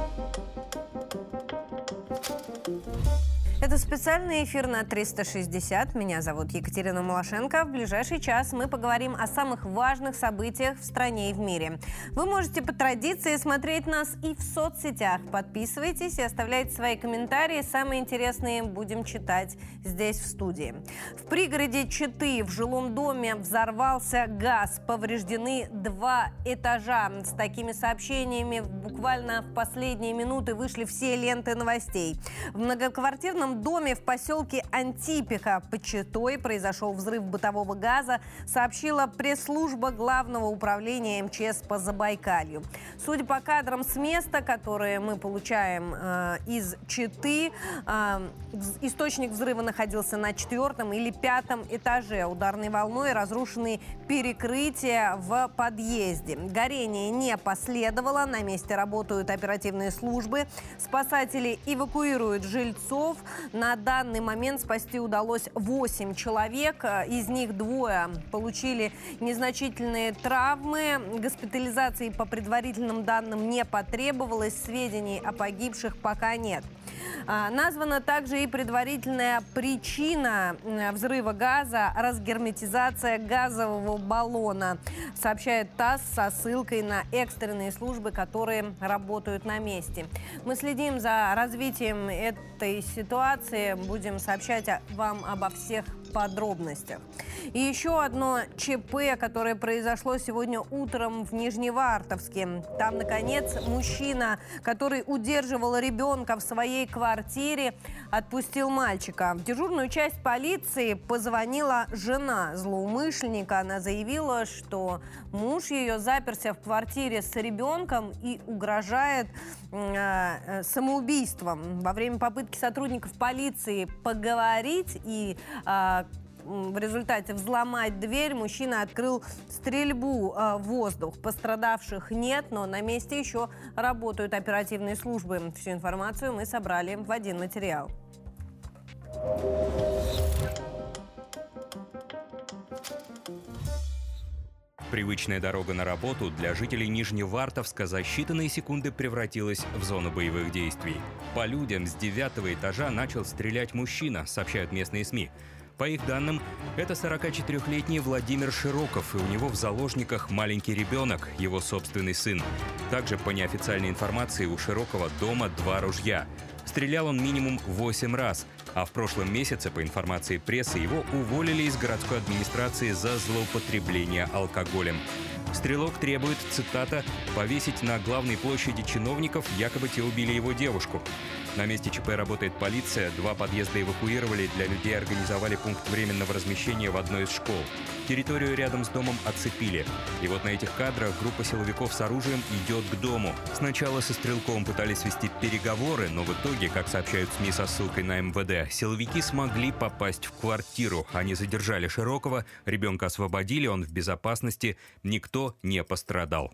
Thank you. Это специальный эфир на 360. Меня зовут Екатерина Малашенко. В ближайший час мы поговорим о самых важных событиях в стране и в мире. Вы можете по традиции смотреть нас и в соцсетях. Подписывайтесь и оставляйте свои комментарии. Самые интересные будем читать здесь, в студии. В пригороде Читы в жилом доме взорвался газ. Повреждены два этажа. С такими сообщениями буквально в последние минуты вышли все ленты новостей. В многоквартирном доме в поселке Антипиха под Читой произошел взрыв бытового газа, сообщила пресс-служба Главного управления МЧС по Забайкалью. Судя по кадрам с места, которые мы получаем э, из Читы, э, источник взрыва находился на четвертом или пятом этаже. Ударной волной разрушены перекрытия в подъезде. Горение не последовало. На месте работают оперативные службы. Спасатели эвакуируют жильцов. На данный момент спасти удалось 8 человек. Из них двое получили незначительные травмы. Госпитализации по предварительным данным не потребовалось. Сведений о погибших пока нет. А, названа также и предварительная причина взрыва газа – разгерметизация газового баллона, сообщает ТАСС со ссылкой на экстренные службы, которые работают на месте. Мы следим за развитием этой ситуации, будем сообщать вам обо всех подробностях. И еще одно ЧП, которое произошло сегодня утром в Нижневартовске. Там, наконец, мужчина, который удерживал ребенка в своей квартире, отпустил мальчика. В дежурную часть полиции позвонила жена злоумышленника. Она заявила, что муж ее заперся в квартире с ребенком и угрожает э, самоубийством. Во время попытки сотрудников полиции поговорить и э, в результате взломать дверь, мужчина открыл стрельбу э, в воздух. Пострадавших нет, но на месте еще работают оперативные службы. Всю информацию мы собрали в один материал. Привычная дорога на работу для жителей Нижневартовска за считанные секунды превратилась в зону боевых действий. По людям с девятого этажа начал стрелять мужчина, сообщают местные СМИ. По их данным, это 44-летний Владимир Широков, и у него в заложниках маленький ребенок, его собственный сын. Также, по неофициальной информации, у Широкова дома два ружья. Стрелял он минимум 8 раз, а в прошлом месяце, по информации прессы, его уволили из городской администрации за злоупотребление алкоголем. Стрелок требует, цитата, «повесить на главной площади чиновников, якобы те убили его девушку». На месте ЧП работает полиция, два подъезда эвакуировали, для людей организовали пункт временного размещения в одной из школ. Территорию рядом с домом оцепили. И вот на этих кадрах группа силовиков с оружием идет к дому. Сначала со стрелком пытались вести переговоры, но в итоге, как сообщают СМИ со ссылкой на МВД, силовики смогли попасть в квартиру. Они задержали Широкого, ребенка освободили, он в безопасности, никто не пострадал.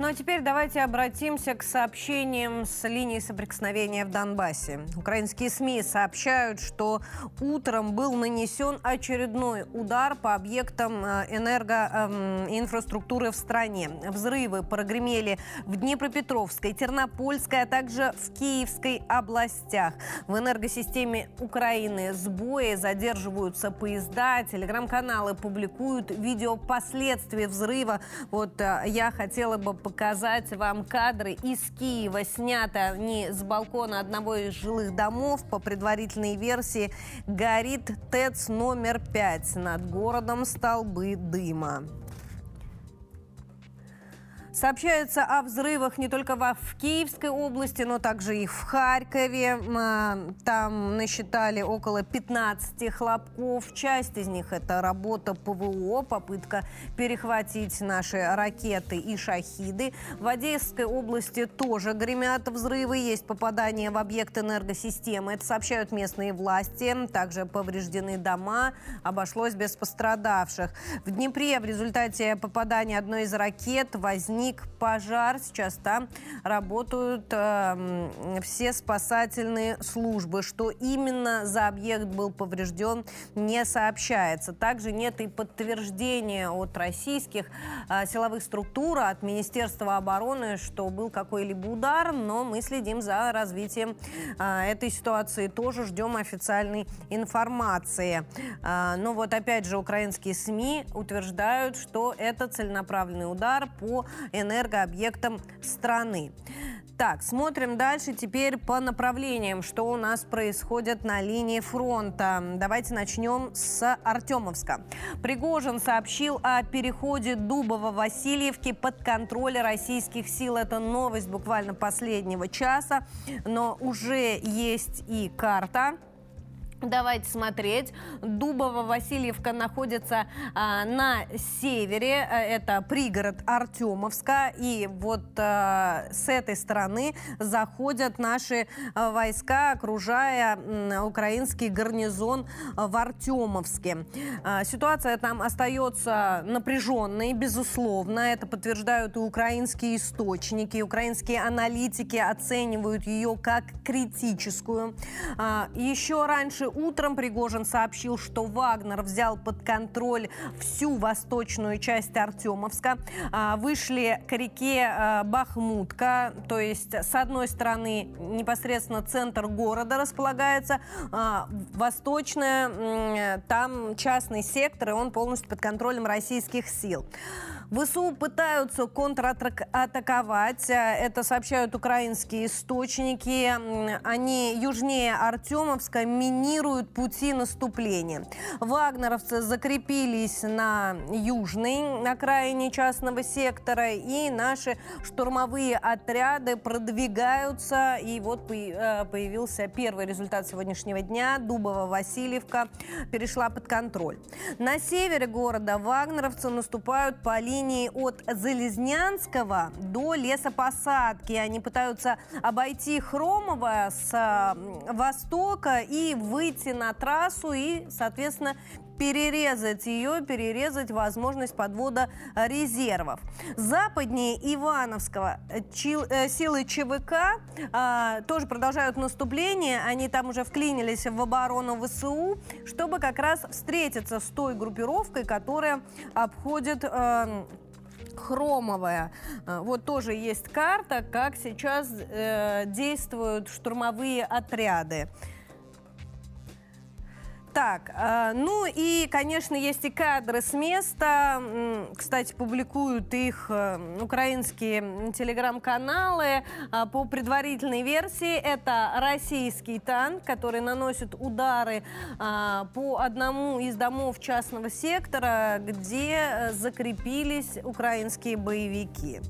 Ну а теперь давайте обратимся к сообщениям с линии соприкосновения в Донбассе. Украинские СМИ сообщают, что утром был нанесен очередной удар по объектам э, энергоинфраструктуры эм, в стране. Взрывы прогремели в Днепропетровской, Тернопольской, а также в Киевской областях. В энергосистеме Украины сбои задерживаются поезда, телеграм-каналы публикуют видео последствий взрыва. Вот э, я хотела бы показать вам кадры из Киева. Снято не с балкона одного из жилых домов. По предварительной версии горит ТЭЦ номер 5. Над городом столбы дыма. Сообщается о взрывах не только в Киевской области, но также и в Харькове. Там насчитали около 15 хлопков. Часть из них это работа ПВО, попытка перехватить наши ракеты и шахиды. В Одесской области тоже гремят взрывы. Есть попадания в объект энергосистемы. Это сообщают местные власти. Также повреждены дома. Обошлось без пострадавших. В Днепре в результате попадания одной из ракет возник возник пожар. Сейчас там работают э, все спасательные службы. Что именно за объект был поврежден, не сообщается. Также нет и подтверждения от российских э, силовых структур, от Министерства обороны, что был какой-либо удар, но мы следим за развитием э, этой ситуации. Тоже ждем официальной информации. Э, но вот опять же украинские СМИ утверждают, что это целенаправленный удар по энергообъектам страны. Так, смотрим дальше теперь по направлениям, что у нас происходит на линии фронта. Давайте начнем с Артемовска. Пригожин сообщил о переходе Дубова-Васильевки под контроль российских сил. Это новость буквально последнего часа, но уже есть и карта Давайте смотреть. Дубово-Васильевка находится а, на севере. Э, это пригород Артемовска. И вот а, с этой стороны заходят наши а, войска, окружая а, украинский гарнизон в Артемовске. А, ситуация там остается напряженной, безусловно. Это подтверждают и украинские источники. Украинские аналитики оценивают ее как критическую. А, еще раньше утром Пригожин сообщил, что Вагнер взял под контроль всю восточную часть Артемовска. А, вышли к реке а, Бахмутка, то есть с одной стороны непосредственно центр города располагается, а, восточная, там частный сектор, и он полностью под контролем российских сил. ВСУ пытаются контратаковать. Это сообщают украинские источники. Они южнее Артемовска минируют пути наступления. Вагнеровцы закрепились на южной окраине частного сектора, и наши штурмовые отряды продвигаются. И вот э, появился первый результат сегодняшнего дня. Дубово-Васильевка перешла под контроль. На севере города вагнеровцы наступают по линии линии от Залезнянского до лесопосадки. Они пытаются обойти Хромово с востока и выйти на трассу и, соответственно, перерезать ее, перерезать возможность подвода резервов. Западнее Ивановского чил, э, силы ЧВК э, тоже продолжают наступление. Они там уже вклинились в оборону ВСУ, чтобы как раз встретиться с той группировкой, которая обходит э, хромовая. Э, вот тоже есть карта, как сейчас э, действуют штурмовые отряды. Так, э, ну и, конечно, есть и кадры с места. Кстати, публикуют их э, украинские телеграм-каналы. Э, по предварительной версии это российский танк, который наносит удары по одному из домов частного сектора, где закрепились украинские боевики.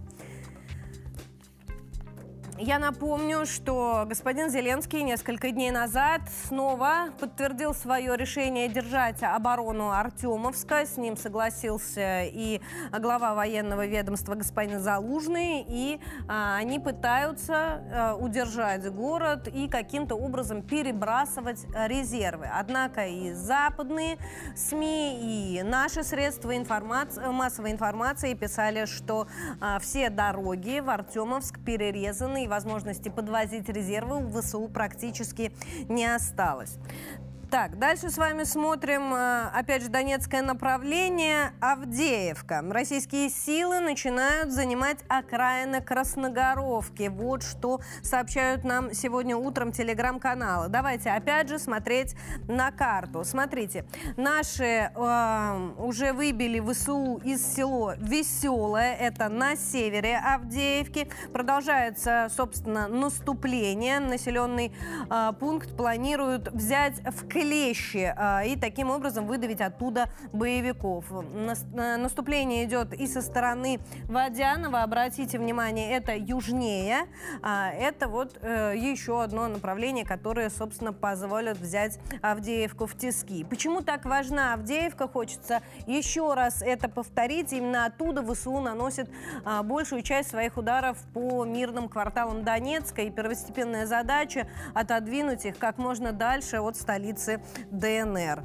Я напомню, что господин Зеленский несколько дней назад снова подтвердил свое решение держать оборону Артемовска. С ним согласился и глава военного ведомства господин Залужный. И а, они пытаются а, удержать город и каким-то образом перебрасывать резервы. Однако и западные СМИ, и наши средства информации, массовой информации писали, что а, все дороги в Артемовск перерезаны возможности подвозить резервы у ВСУ практически не осталось. Так, дальше с вами смотрим, э, опять же, Донецкое направление, Авдеевка. Российские силы начинают занимать окраины Красногоровки. Вот что сообщают нам сегодня утром телеграм-каналы. Давайте опять же смотреть на карту. Смотрите, наши э, уже выбили ВСУ из село Веселое, это на севере Авдеевки. Продолжается, собственно, наступление. Населенный э, пункт планируют взять в клещи а, и таким образом выдавить оттуда боевиков. Наступление идет и со стороны Водянова. Обратите внимание, это южнее. А, это вот э, еще одно направление, которое, собственно, позволит взять Авдеевку в тиски. Почему так важна Авдеевка? Хочется еще раз это повторить. Именно оттуда ВСУ наносит а, большую часть своих ударов по мирным кварталам Донецка. И первостепенная задача отодвинуть их как можно дальше от столицы столицы ДНР.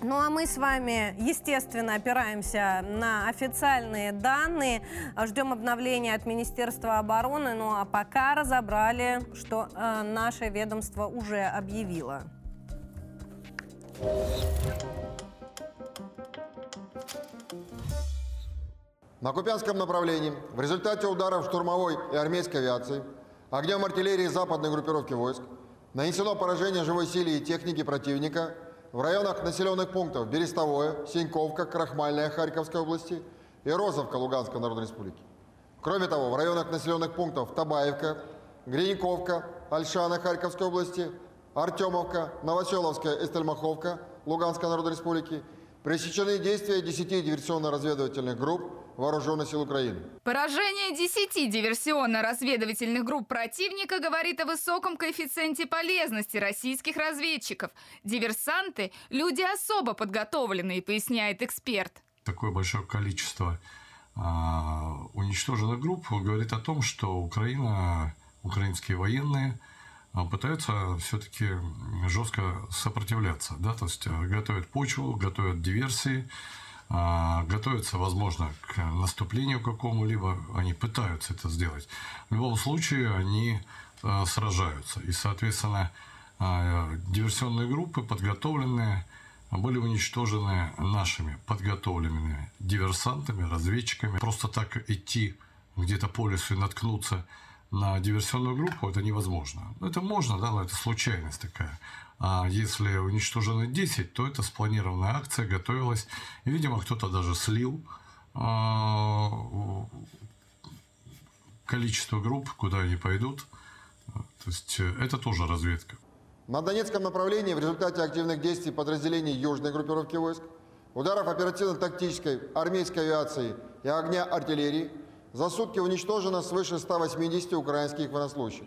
Ну а мы с вами, естественно, опираемся на официальные данные, ждем обновления от Министерства обороны, ну а пока разобрали, что э, наше ведомство уже объявило. На Купянском направлении в результате ударов штурмовой и армейской авиации, огнем артиллерии западной группировки войск, нанесено поражение живой силе и техники противника – в районах населенных пунктов Берестовое, Синьковка, Крахмальная Харьковской области и Розовка Луганской Народной Республики. Кроме того, в районах населенных пунктов Табаевка, Гриньковка, Альшана Харьковской области, Артемовка, Новоселовская и Стельмаховка Луганской Народной Республики пресечены действия 10 диверсионно-разведывательных групп Вооруженных сил Украины. Поражение 10 диверсионно-разведывательных групп противника говорит о высоком коэффициенте полезности российских разведчиков. Диверсанты – люди особо подготовленные, поясняет эксперт. Такое большое количество а, уничтоженных групп говорит о том, что Украина, украинские военные пытаются все-таки жестко сопротивляться, да, то есть э, готовят почву, готовят диверсии, а, готовятся, возможно, к наступлению какому-либо, они пытаются это сделать. В любом случае они сражаются. И, соответственно, диверсионные группы, подготовленные, были уничтожены нашими подготовленными диверсантами, разведчиками. Просто так идти где-то по лесу и наткнуться на диверсионную группу, это невозможно. Это можно, да, но это случайность такая. А если уничтожено 10, то это спланированная акция, готовилась. И, видимо, кто-то даже слил а, количество групп, куда они пойдут. То есть э, это тоже разведка. На Донецком направлении в результате активных действий подразделений южной группировки войск, ударов оперативно-тактической армейской авиации и огня артиллерии за сутки уничтожено свыше 180 украинских военнослужащих.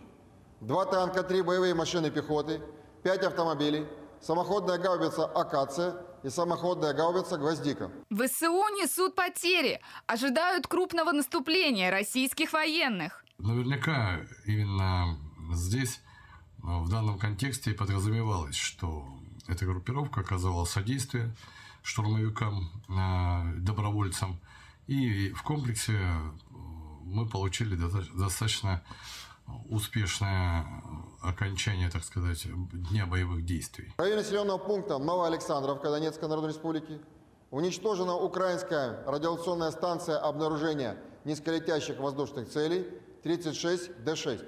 Два танка, три боевые машины пехоты – 5 автомобилей, самоходная гаубица «Акация» и самоходная гаубица «Гвоздика». ВСУ несут потери, ожидают крупного наступления российских военных. Наверняка именно здесь, в данном контексте, подразумевалось, что эта группировка оказывала содействие штурмовикам, э, добровольцам. И в комплексе мы получили достаточно успешное окончание, так сказать, дня боевых действий. В районе населенного пункта Новоалександровка Донецкой Народной Республики уничтожена украинская радиационная станция обнаружения низколетящих воздушных целей 36Д6.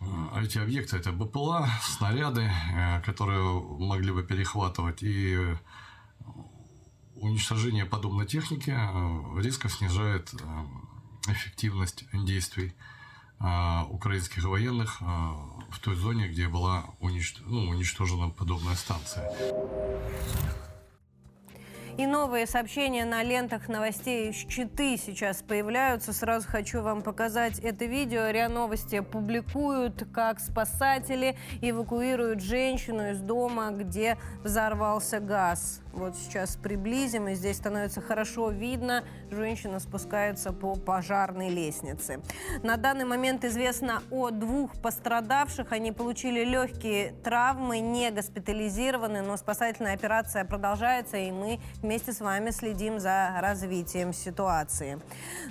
А эти объекты – это БПЛА, снаряды, э, которые могли бы перехватывать, и уничтожение подобной техники э, резко снижает э, эффективность действий а, украинских военных а, в той зоне, где была уничт... ну, уничтожена подобная станция. И новые сообщения на лентах новостей из Читы сейчас появляются. Сразу хочу вам показать это видео. РИА Новости публикуют, как спасатели эвакуируют женщину из дома, где взорвался газ. Вот сейчас приблизим, и здесь становится хорошо видно. Женщина спускается по пожарной лестнице. На данный момент известно о двух пострадавших. Они получили легкие травмы, не госпитализированы, но спасательная операция продолжается, и мы вместе с вами следим за развитием ситуации.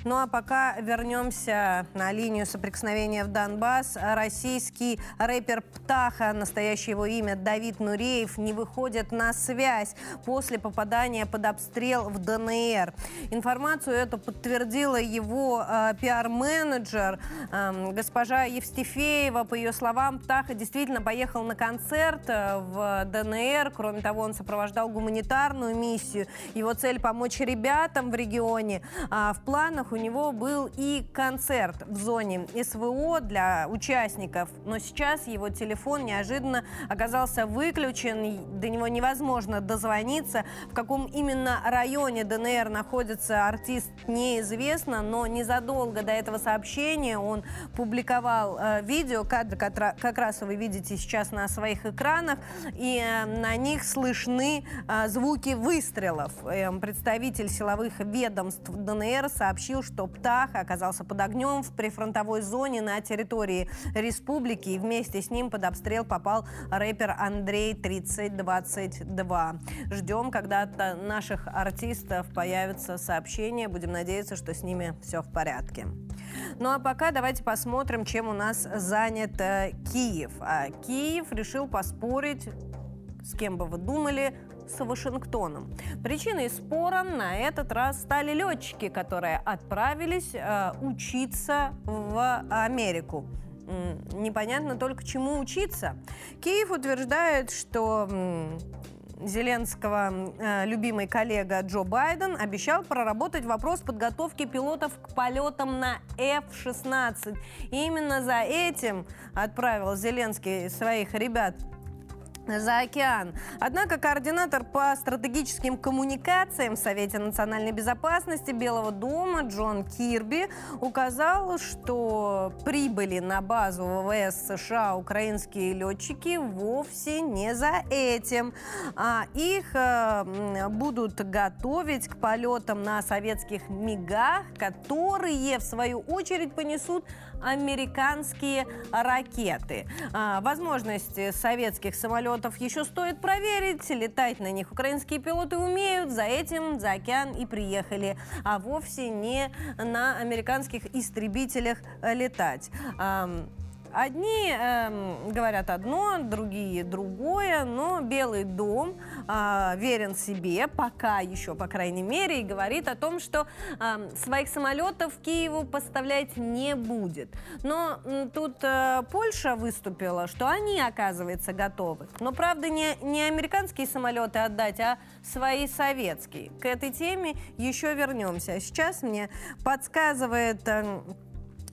Ну а пока вернемся на линию соприкосновения в Донбасс. Российский рэпер Птаха, настоящее его имя Давид Нуреев, не выходит на связь по после попадания под обстрел в ДНР. Информацию эту подтвердила его э, пиар-менеджер э, госпожа Евстифеева. По ее словам, Птаха действительно поехал на концерт э, в ДНР. Кроме того, он сопровождал гуманитарную миссию. Его цель помочь ребятам в регионе. А в планах у него был и концерт в зоне СВО для участников. Но сейчас его телефон неожиданно оказался выключен. До него невозможно дозвониться договориться. В каком именно районе ДНР находится артист, неизвестно, но незадолго до этого сообщения он публиковал э, видео, кадры как раз вы видите сейчас на своих экранах, и э, на них слышны э, звуки выстрелов. Э, представитель силовых ведомств ДНР сообщил, что Птах оказался под огнем в прифронтовой зоне на территории республики, и вместе с ним под обстрел попал рэпер Андрей 3022 ждем, когда от наших артистов появится сообщение. Будем надеяться, что с ними все в порядке. Ну а пока давайте посмотрим, чем у нас занят э, Киев. А Киев решил поспорить, с кем бы вы думали, с Вашингтоном. Причиной спора на этот раз стали летчики, которые отправились э, учиться в Америку. Непонятно только чему учиться. Киев утверждает, что Зеленского э, любимый коллега Джо Байден обещал проработать вопрос подготовки пилотов к полетам на F-16. И именно за этим отправил Зеленский своих ребят за океан. Однако координатор по стратегическим коммуникациям в Совете национальной безопасности Белого дома Джон Кирби указал, что прибыли на базу ВВС США украинские летчики вовсе не за этим. А их э, будут готовить к полетам на советских МИГах, которые, в свою очередь, понесут американские ракеты. А, возможности советских самолетов еще стоит проверить. Летать на них украинские пилоты умеют. За этим за океан и приехали. А вовсе не на американских истребителях летать. Одни э, говорят одно, другие другое, но Белый дом э, верен себе, пока еще, по крайней мере, и говорит о том, что э, своих самолетов Киеву поставлять не будет. Но э, тут э, Польша выступила, что они, оказывается, готовы. Но, правда, не, не американские самолеты отдать, а свои советские. К этой теме еще вернемся. Сейчас мне подсказывает... Э,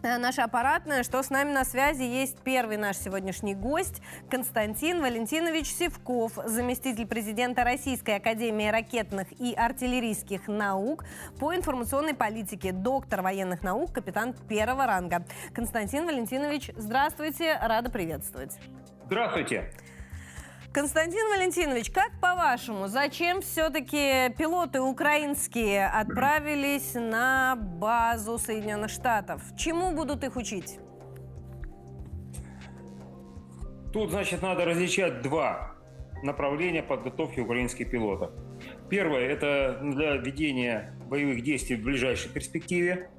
наша аппаратная, что с нами на связи есть первый наш сегодняшний гость Константин Валентинович Севков, заместитель президента Российской Академии ракетных и артиллерийских наук по информационной политике, доктор военных наук, капитан первого ранга. Константин Валентинович, здравствуйте, рада приветствовать. Здравствуйте. Константин Валентинович, как по-вашему, зачем все-таки пилоты украинские отправились на базу Соединенных Штатов? Чему будут их учить? Тут, значит, надо различать два направления подготовки украинских пилотов. Первое – это для ведения боевых действий в ближайшей перспективе.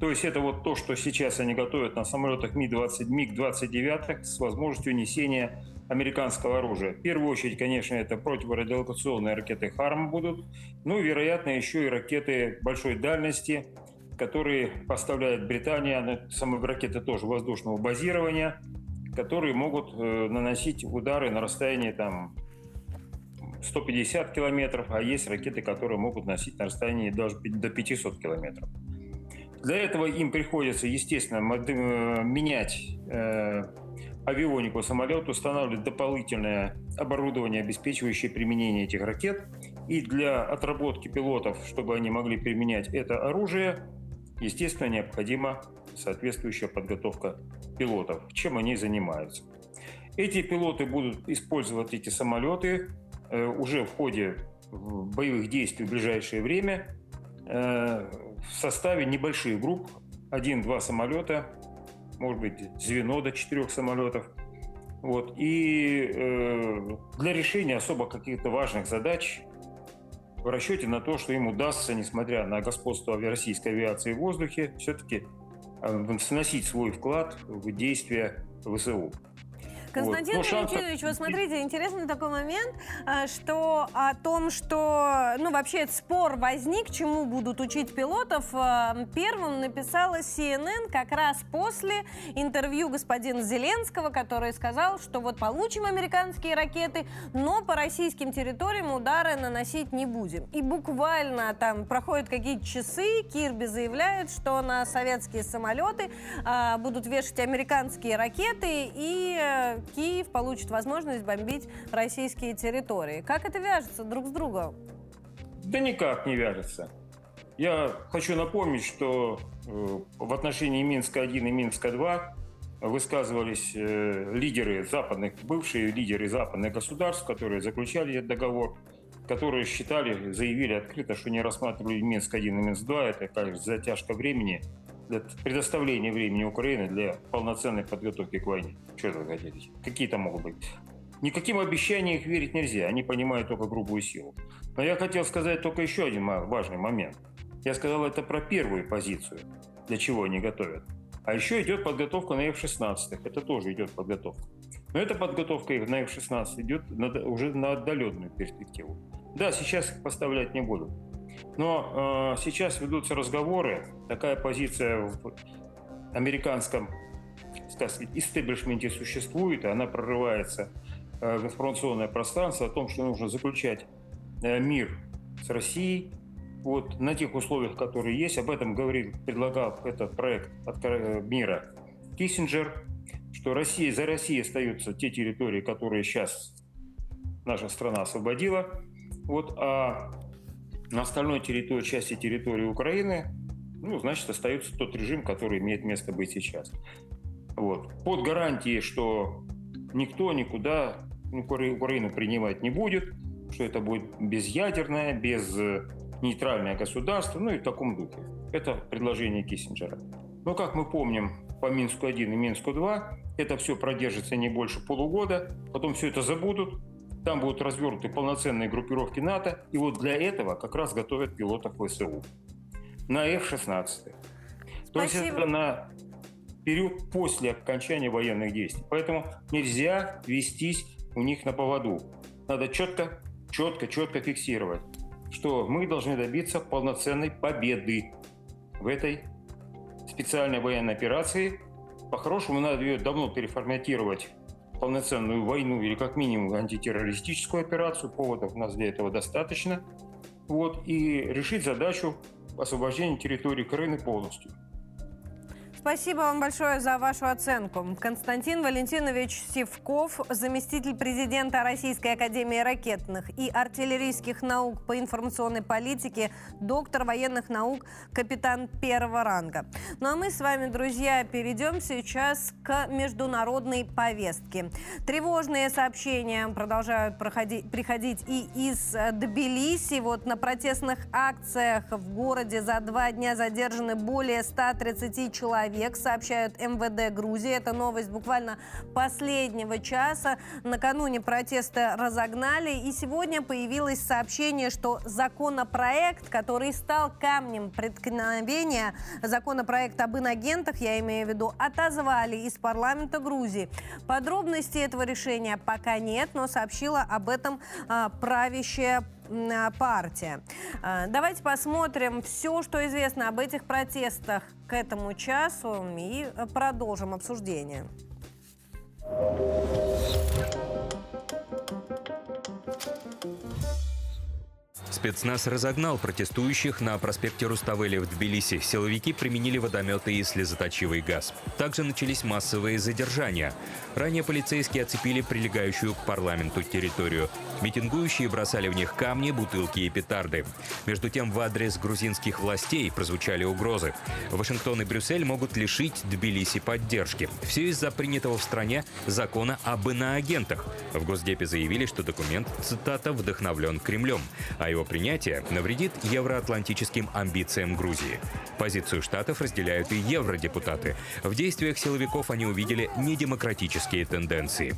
То есть это вот то, что сейчас они готовят на самолетах Ми-20, МиГ-29 с возможностью несения американского оружия. В первую очередь, конечно, это противорадиолокационные ракеты «Харм» будут, ну и, вероятно, еще и ракеты большой дальности, которые поставляет Британия, самые ракеты тоже воздушного базирования, которые могут э, наносить удары на расстоянии там 150 километров, а есть ракеты, которые могут носить на расстоянии даже до 500 километров. Для этого им приходится, естественно, э, менять э, авионику самолет устанавливает дополнительное оборудование, обеспечивающее применение этих ракет. И для отработки пилотов, чтобы они могли применять это оружие, естественно, необходима соответствующая подготовка пилотов, чем они занимаются. Эти пилоты будут использовать эти самолеты э, уже в ходе боевых действий в ближайшее время э, в составе небольших групп, один-два самолета, может быть, звено до четырех самолетов. Вот. И э, для решения особо каких-то важных задач в расчете на то, что им удастся, несмотря на господство российской авиации в воздухе, все-таки э, вносить свой вклад в действия ВСУ. Константин вот. Валентинович, вот смотрите, интересный такой момент, э, что о том, что, ну, вообще спор возник, чему будут учить пилотов, э, первым написала CNN как раз после интервью господина Зеленского, который сказал, что вот получим американские ракеты, но по российским территориям удары наносить не будем. И буквально там проходят какие-то часы, Кирби заявляет, что на советские самолеты э, будут вешать американские ракеты, и Киев получит возможность бомбить российские территории. Как это вяжется друг с другом? Да никак не вяжется. Я хочу напомнить, что э, в отношении Минска-1 и Минска-2 высказывались э, лидеры западных, бывшие лидеры западных государств, которые заключали этот договор, которые считали, заявили открыто, что не рассматривали Минск-1 и Минск-2, это, кажется, затяжка времени – для предоставления времени Украины для полноценной подготовки к войне. Что вы хотите? Какие там могут быть никаким обещаниям их верить нельзя, они понимают только грубую силу. Но я хотел сказать только еще один важный момент. Я сказал это про первую позицию, для чего они готовят. А еще идет подготовка на F-16. Это тоже идет подготовка. Но эта подготовка на F-16 идет уже на отдаленную перспективу. Да, сейчас их поставлять не буду. Но э, сейчас ведутся разговоры. Такая позиция в американском сказать, истеблишменте существует, и она прорывается э, в информационное пространство о том, что нужно заключать э, мир с Россией, вот на тех условиях, которые есть. Об этом говорил, предлагал этот проект от э, мира Киссинджер, что Россия, за Россией остаются те территории, которые сейчас наша страна освободила, вот, а на остальной территории, части территории Украины, ну, значит, остается тот режим, который имеет место быть сейчас. Вот. Под гарантией, что никто никуда Украину принимать не будет, что это будет безъядерное, без нейтральное государство, ну и в таком духе. Это предложение Киссинджера. Но, как мы помним, по Минску-1 и Минску-2 это все продержится не больше полугода, потом все это забудут, там будут развернуты полноценные группировки НАТО, и вот для этого как раз готовят пилотов ВСУ на F-16. То есть это на период после окончания военных действий. Поэтому нельзя вестись у них на поводу. Надо четко, четко, четко фиксировать что мы должны добиться полноценной победы в этой специальной военной операции. По-хорошему, надо ее давно переформатировать полноценную войну или как минимум антитеррористическую операцию. Поводов у нас для этого достаточно. Вот, и решить задачу освобождения территории Крыма полностью. Спасибо вам большое за вашу оценку. Константин Валентинович Сивков, заместитель президента Российской Академии ракетных и артиллерийских наук по информационной политике, доктор военных наук, капитан первого ранга. Ну а мы с вами, друзья, перейдем сейчас к международной повестке. Тревожные сообщения продолжают проходить, приходить и из Тбилиси. Вот на протестных акциях в городе за два дня задержаны более 130 человек человек, сообщают МВД Грузии. Это новость буквально последнего часа. Накануне протеста разогнали. И сегодня появилось сообщение, что законопроект, который стал камнем преткновения, законопроект об инагентах, я имею в виду, отозвали из парламента Грузии. Подробностей этого решения пока нет, но сообщила об этом а, правящая партия. А, давайте посмотрим все, что известно об этих протестах к этому часу и продолжим обсуждение. Спецназ разогнал протестующих на проспекте Руставели в Тбилиси. Силовики применили водометы и слезоточивый газ. Также начались массовые задержания. Ранее полицейские оцепили прилегающую к парламенту территорию. Митингующие бросали в них камни, бутылки и петарды. Между тем, в адрес грузинских властей прозвучали угрозы. Вашингтон и Брюссель могут лишить Тбилиси поддержки. Все из-за принятого в стране закона об иноагентах. В Госдепе заявили, что документ, цитата, вдохновлен Кремлем, а его принятие навредит евроатлантическим амбициям Грузии. Позицию штатов разделяют и евродепутаты. В действиях силовиков они увидели недемократические тенденции.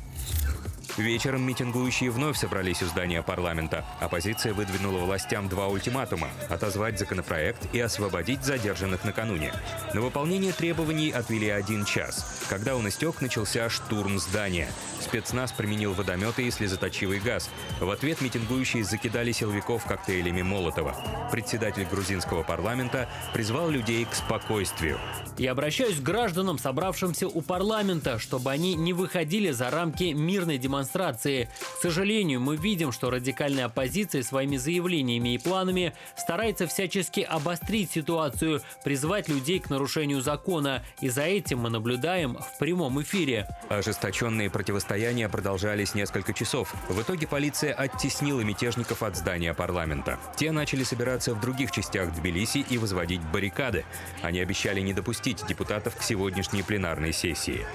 Вечером митингующие вновь собрались у здания парламента. Оппозиция выдвинула властям два ультиматума – отозвать законопроект и освободить задержанных накануне. На выполнение требований отвели один час. Когда он истек, начался штурм здания. Спецназ применил водометы и слезоточивый газ. В ответ митингующие закидали силовиков коктейлями Молотова. Председатель грузинского парламента призвал людей к спокойствию. Я обращаюсь к гражданам, собравшимся у парламента, чтобы они не выходили за рамки мирной демонстрации. К сожалению, мы видим, что радикальная оппозиция своими заявлениями и планами старается всячески обострить ситуацию, призвать людей к нарушению закона. И за этим мы наблюдаем в прямом эфире. Ожесточенные противостояния продолжались несколько часов. В итоге полиция оттеснила мятежников от здания парламента. Те начали собираться в других частях Тбилиси и возводить баррикады. Они обещали не допустить депутатов к сегодняшней пленарной сессии.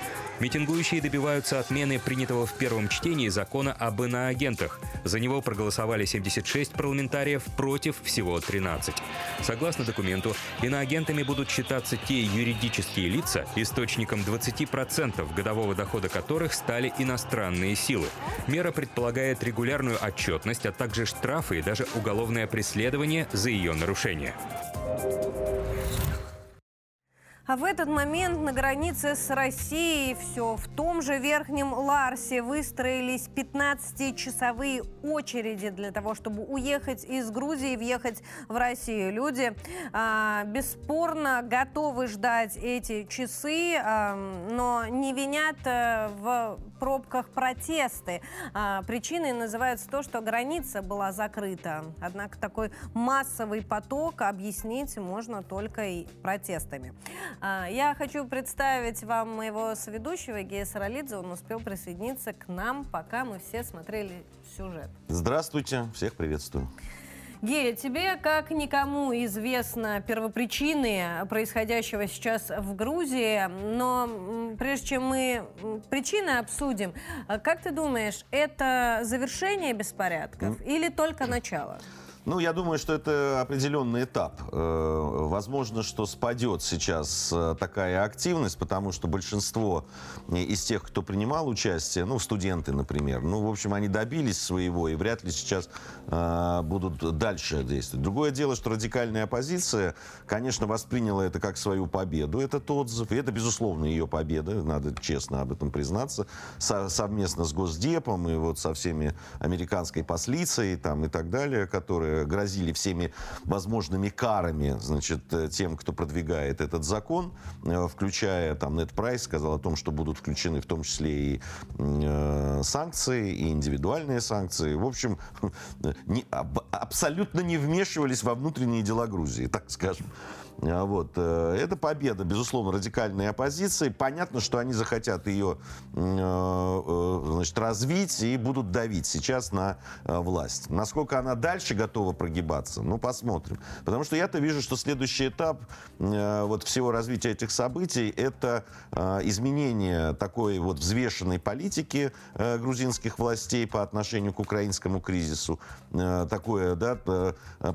Митингующие добиваются отмены принятого в первом чтении закона об иноагентах. За него проголосовали 76 парламентариев против всего 13. Согласно документу, иноагентами будут считаться те юридические лица, источником 20% годового дохода которых стали иностранные силы. Мера предполагает регулярную отчетность, а также штрафы и даже уголовное преследование за ее нарушение. А в этот момент на границе с Россией все в том же Верхнем Ларсе выстроились 15-часовые очереди для того, чтобы уехать из Грузии и въехать в Россию. Люди а, бесспорно готовы ждать эти часы, а, но не винят а, в пробках протесты. А, причиной называется то, что граница была закрыта. Однако такой массовый поток объяснить можно только и протестами. А, я хочу представить вам моего соведущего Гея Саралидзе. Он успел присоединиться к нам, пока мы все смотрели сюжет. Здравствуйте, всех приветствую. Гея, тебе как никому известно первопричины происходящего сейчас в Грузии, но прежде чем мы причины обсудим, как ты думаешь, это завершение беспорядков mm. или только начало? Ну, я думаю, что это определенный этап. Э, возможно, что спадет сейчас э, такая активность, потому что большинство из тех, кто принимал участие, ну, студенты, например, ну, в общем, они добились своего и вряд ли сейчас э, будут дальше действовать. Другое дело, что радикальная оппозиция, конечно, восприняла это как свою победу, этот отзыв, и это, безусловно, ее победа, надо честно об этом признаться, со совместно с Госдепом и вот со всеми американской послицей там и так далее, которые грозили всеми возможными карами, значит, э, тем, кто продвигает этот закон, э, включая, там, Нед Прайс сказал о том, что будут включены в том числе и э, санкции, и индивидуальные санкции. В общем, не, аб, абсолютно не вмешивались во внутренние дела Грузии, так скажем. А вот. Э, это победа, безусловно, радикальной оппозиции. Понятно, что они захотят ее э, э, значит, развить и будут давить сейчас на власть. Насколько она дальше готова прогибаться, ну, посмотрим. Потому что я-то вижу, что следующий этап вот всего развития этих событий – это изменение такой вот взвешенной политики грузинских властей по отношению к украинскому кризису. Такое, да,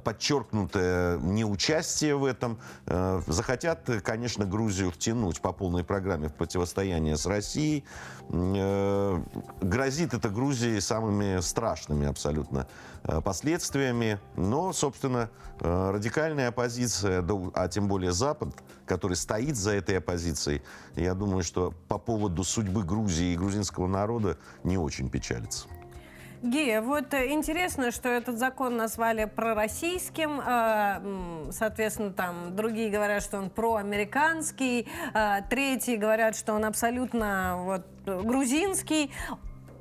подчеркнутое неучастие в этом – захотят, конечно, Грузию втянуть по полной программе в противостояние с Россией. Э, грозит это Грузии самыми страшными абсолютно э, последствиями. Но, собственно, радикальная оппозиция, а тем более Запад, который стоит за этой оппозицией, я думаю, что по поводу судьбы Грузии и грузинского народа не очень печалится. Гия, вот э, интересно, что этот закон назвали пророссийским, э, соответственно, там другие говорят, что он проамериканский, э, третьи говорят, что он абсолютно вот, грузинский.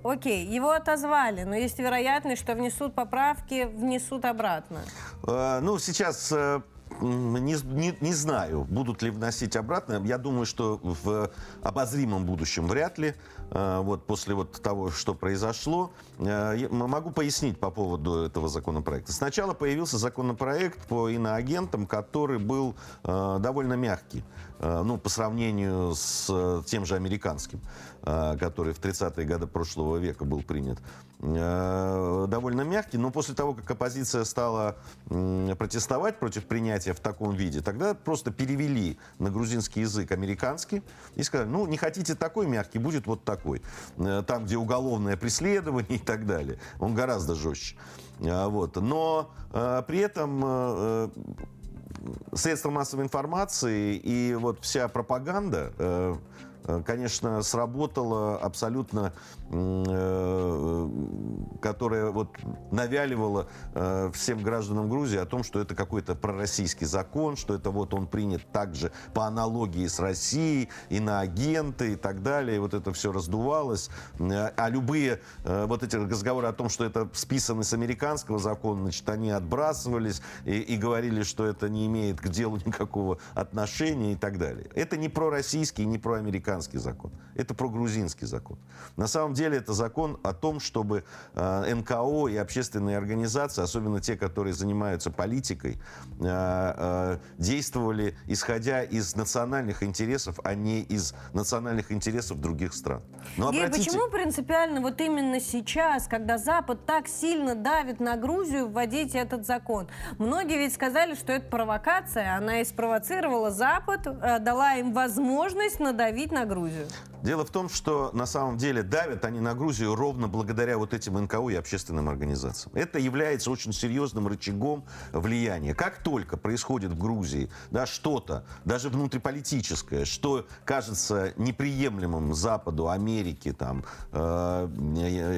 Окей, его отозвали, но есть вероятность, что внесут поправки, внесут обратно. Ну, сейчас не, не, не знаю, будут ли вносить обратно. Я думаю, что в обозримом будущем вряд ли. Э, вот после вот того, что произошло. Э, могу пояснить по поводу этого законопроекта. Сначала появился законопроект по иноагентам, который был э, довольно мягкий. Ну, по сравнению с тем же американским, который в 30-е годы прошлого века был принят. Довольно мягкий, но после того, как оппозиция стала протестовать против принятия в таком виде, тогда просто перевели на грузинский язык американский и сказали, ну, не хотите такой мягкий, будет вот такой. Э, там, где уголовное преследование и так далее. Он гораздо жестче. А, вот. Но э, при этом э, средства массовой информации и вот вся пропаганда Э, конечно, сработала абсолютно, э, которая вот навяливала э, всем гражданам Грузии о том, что это какой-то пророссийский закон, что это вот он принят также по аналогии с Россией, и на агенты и так далее. И вот это все раздувалось. А любые вот эти разговоры о том, что это списаны с американского закона, значит, они отбрасывались и, и говорили, что это не имеет к делу никакого отношения и так далее. Это не пророссийский, не проамериканский американский закон. Это про грузинский закон. На самом деле это закон о том, чтобы э, НКО и общественные организации, особенно те, которые занимаются политикой, э, э, действовали исходя из национальных интересов, а не из национальных интересов других стран. Но Гей, обратите... почему принципиально вот именно сейчас, когда Запад так сильно давит на Грузию, вводить этот закон? Многие ведь сказали, что это провокация, она и спровоцировала Запад, дала им возможность надавить на Грузию. Дело в том, что на самом деле давят они на Грузию ровно благодаря вот этим НКО и общественным организациям. Это является очень серьезным рычагом влияния. Как только происходит в Грузии да, что-то, даже внутриполитическое, что кажется неприемлемым Западу, Америке, там, э,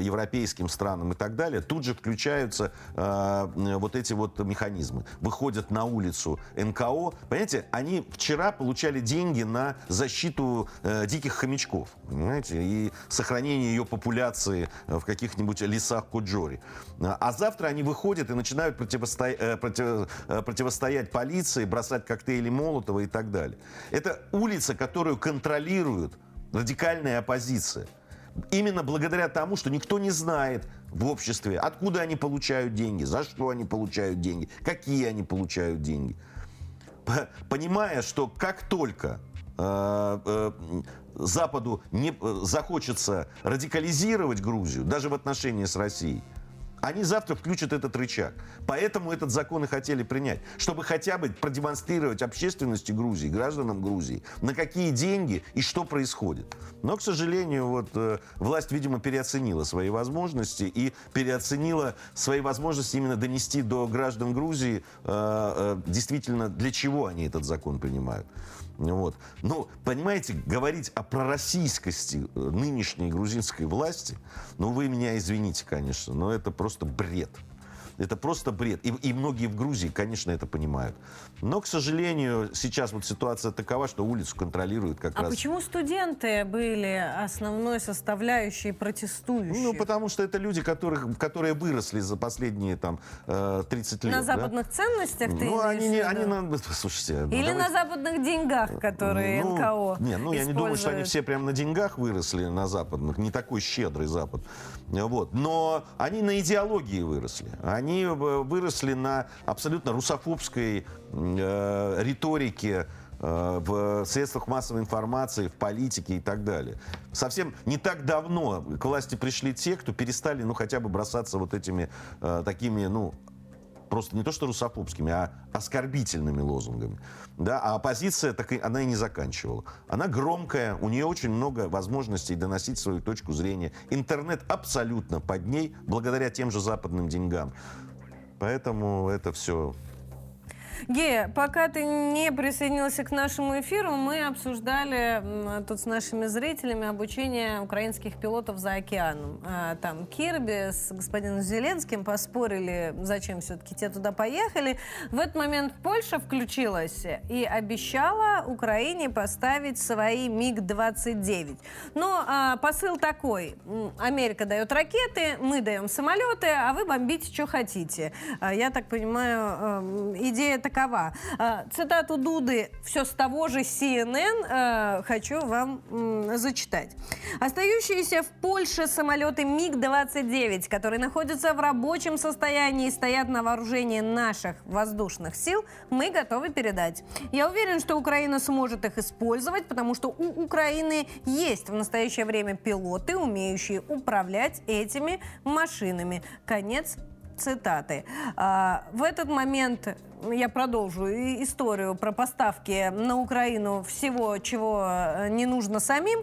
европейским странам и так далее, тут же включаются э, вот эти вот механизмы. Выходят на улицу НКО. Понимаете, они вчера получали деньги на защиту э, диких хомячков понимаете, и сохранение ее популяции в каких-нибудь лесах Куджори. А завтра они выходят и начинают противостоять, э, против, э, противостоять полиции, бросать коктейли Молотова и так далее. Это улица, которую контролирует радикальная оппозиция. Именно благодаря тому, что никто не знает в обществе, откуда они получают деньги, за что они получают деньги, какие они получают деньги. Понимая, что как только э, Западу не э, захочется радикализировать Грузию, даже в отношении с Россией, они завтра включат этот рычаг. Поэтому этот закон и хотели принять. Чтобы хотя бы продемонстрировать общественности Грузии, гражданам Грузии, на какие деньги и что происходит. Но, к сожалению, вот, э, власть, видимо, переоценила свои возможности и переоценила свои возможности именно донести до граждан Грузии э, э, действительно, для чего они этот закон принимают. Вот. Ну, понимаете, говорить о пророссийскости э, нынешней грузинской власти, ну, вы меня извините, конечно, но это просто бред. Это просто бред. И, и многие в Грузии, конечно, это понимают. Но, к сожалению, сейчас вот ситуация такова, что улицу контролируют как а раз... А почему студенты были основной составляющей протестующих? Ну, потому что это люди, которых, которые выросли за последние там 30 э, лет. На западных да? ценностях ты Ну, они, не, они на... Слушайте... Ну, Или давайте... на западных деньгах, которые ну, НКО Не, ну, я не думаю, что они все прямо на деньгах выросли, на западных. Не такой щедрый Запад. Вот. Но они на идеологии выросли. Они выросли на абсолютно русофобской э, риторике э, в средствах массовой информации, в политике и так далее. Совсем не так давно к власти пришли те, кто перестали, ну, хотя бы бросаться вот этими э, такими, ну, просто не то что русофобскими, а оскорбительными лозунгами. Да? А оппозиция так и, она и не заканчивала. Она громкая, у нее очень много возможностей доносить свою точку зрения. Интернет абсолютно под ней, благодаря тем же западным деньгам. Поэтому это все Гея, пока ты не присоединился к нашему эфиру, мы обсуждали тут с нашими зрителями обучение украинских пилотов за океаном. А, там Кирби с господином Зеленским поспорили, зачем все-таки те туда поехали. В этот момент Польша включилась и обещала Украине поставить свои МиГ-29. Но а, посыл такой. Америка дает ракеты, мы даем самолеты, а вы бомбите, что хотите. А, я так понимаю, идея такова. Э, цитату Дуды все с того же CNN э, хочу вам зачитать. Остающиеся в Польше самолеты МиГ-29, которые находятся в рабочем состоянии и стоят на вооружении наших воздушных сил, мы готовы передать. Я уверен, что Украина сможет их использовать, потому что у Украины есть в настоящее время пилоты, умеющие управлять этими машинами. Конец цитаты. А, в этот момент я продолжу историю про поставки на Украину всего, чего э, не нужно самим.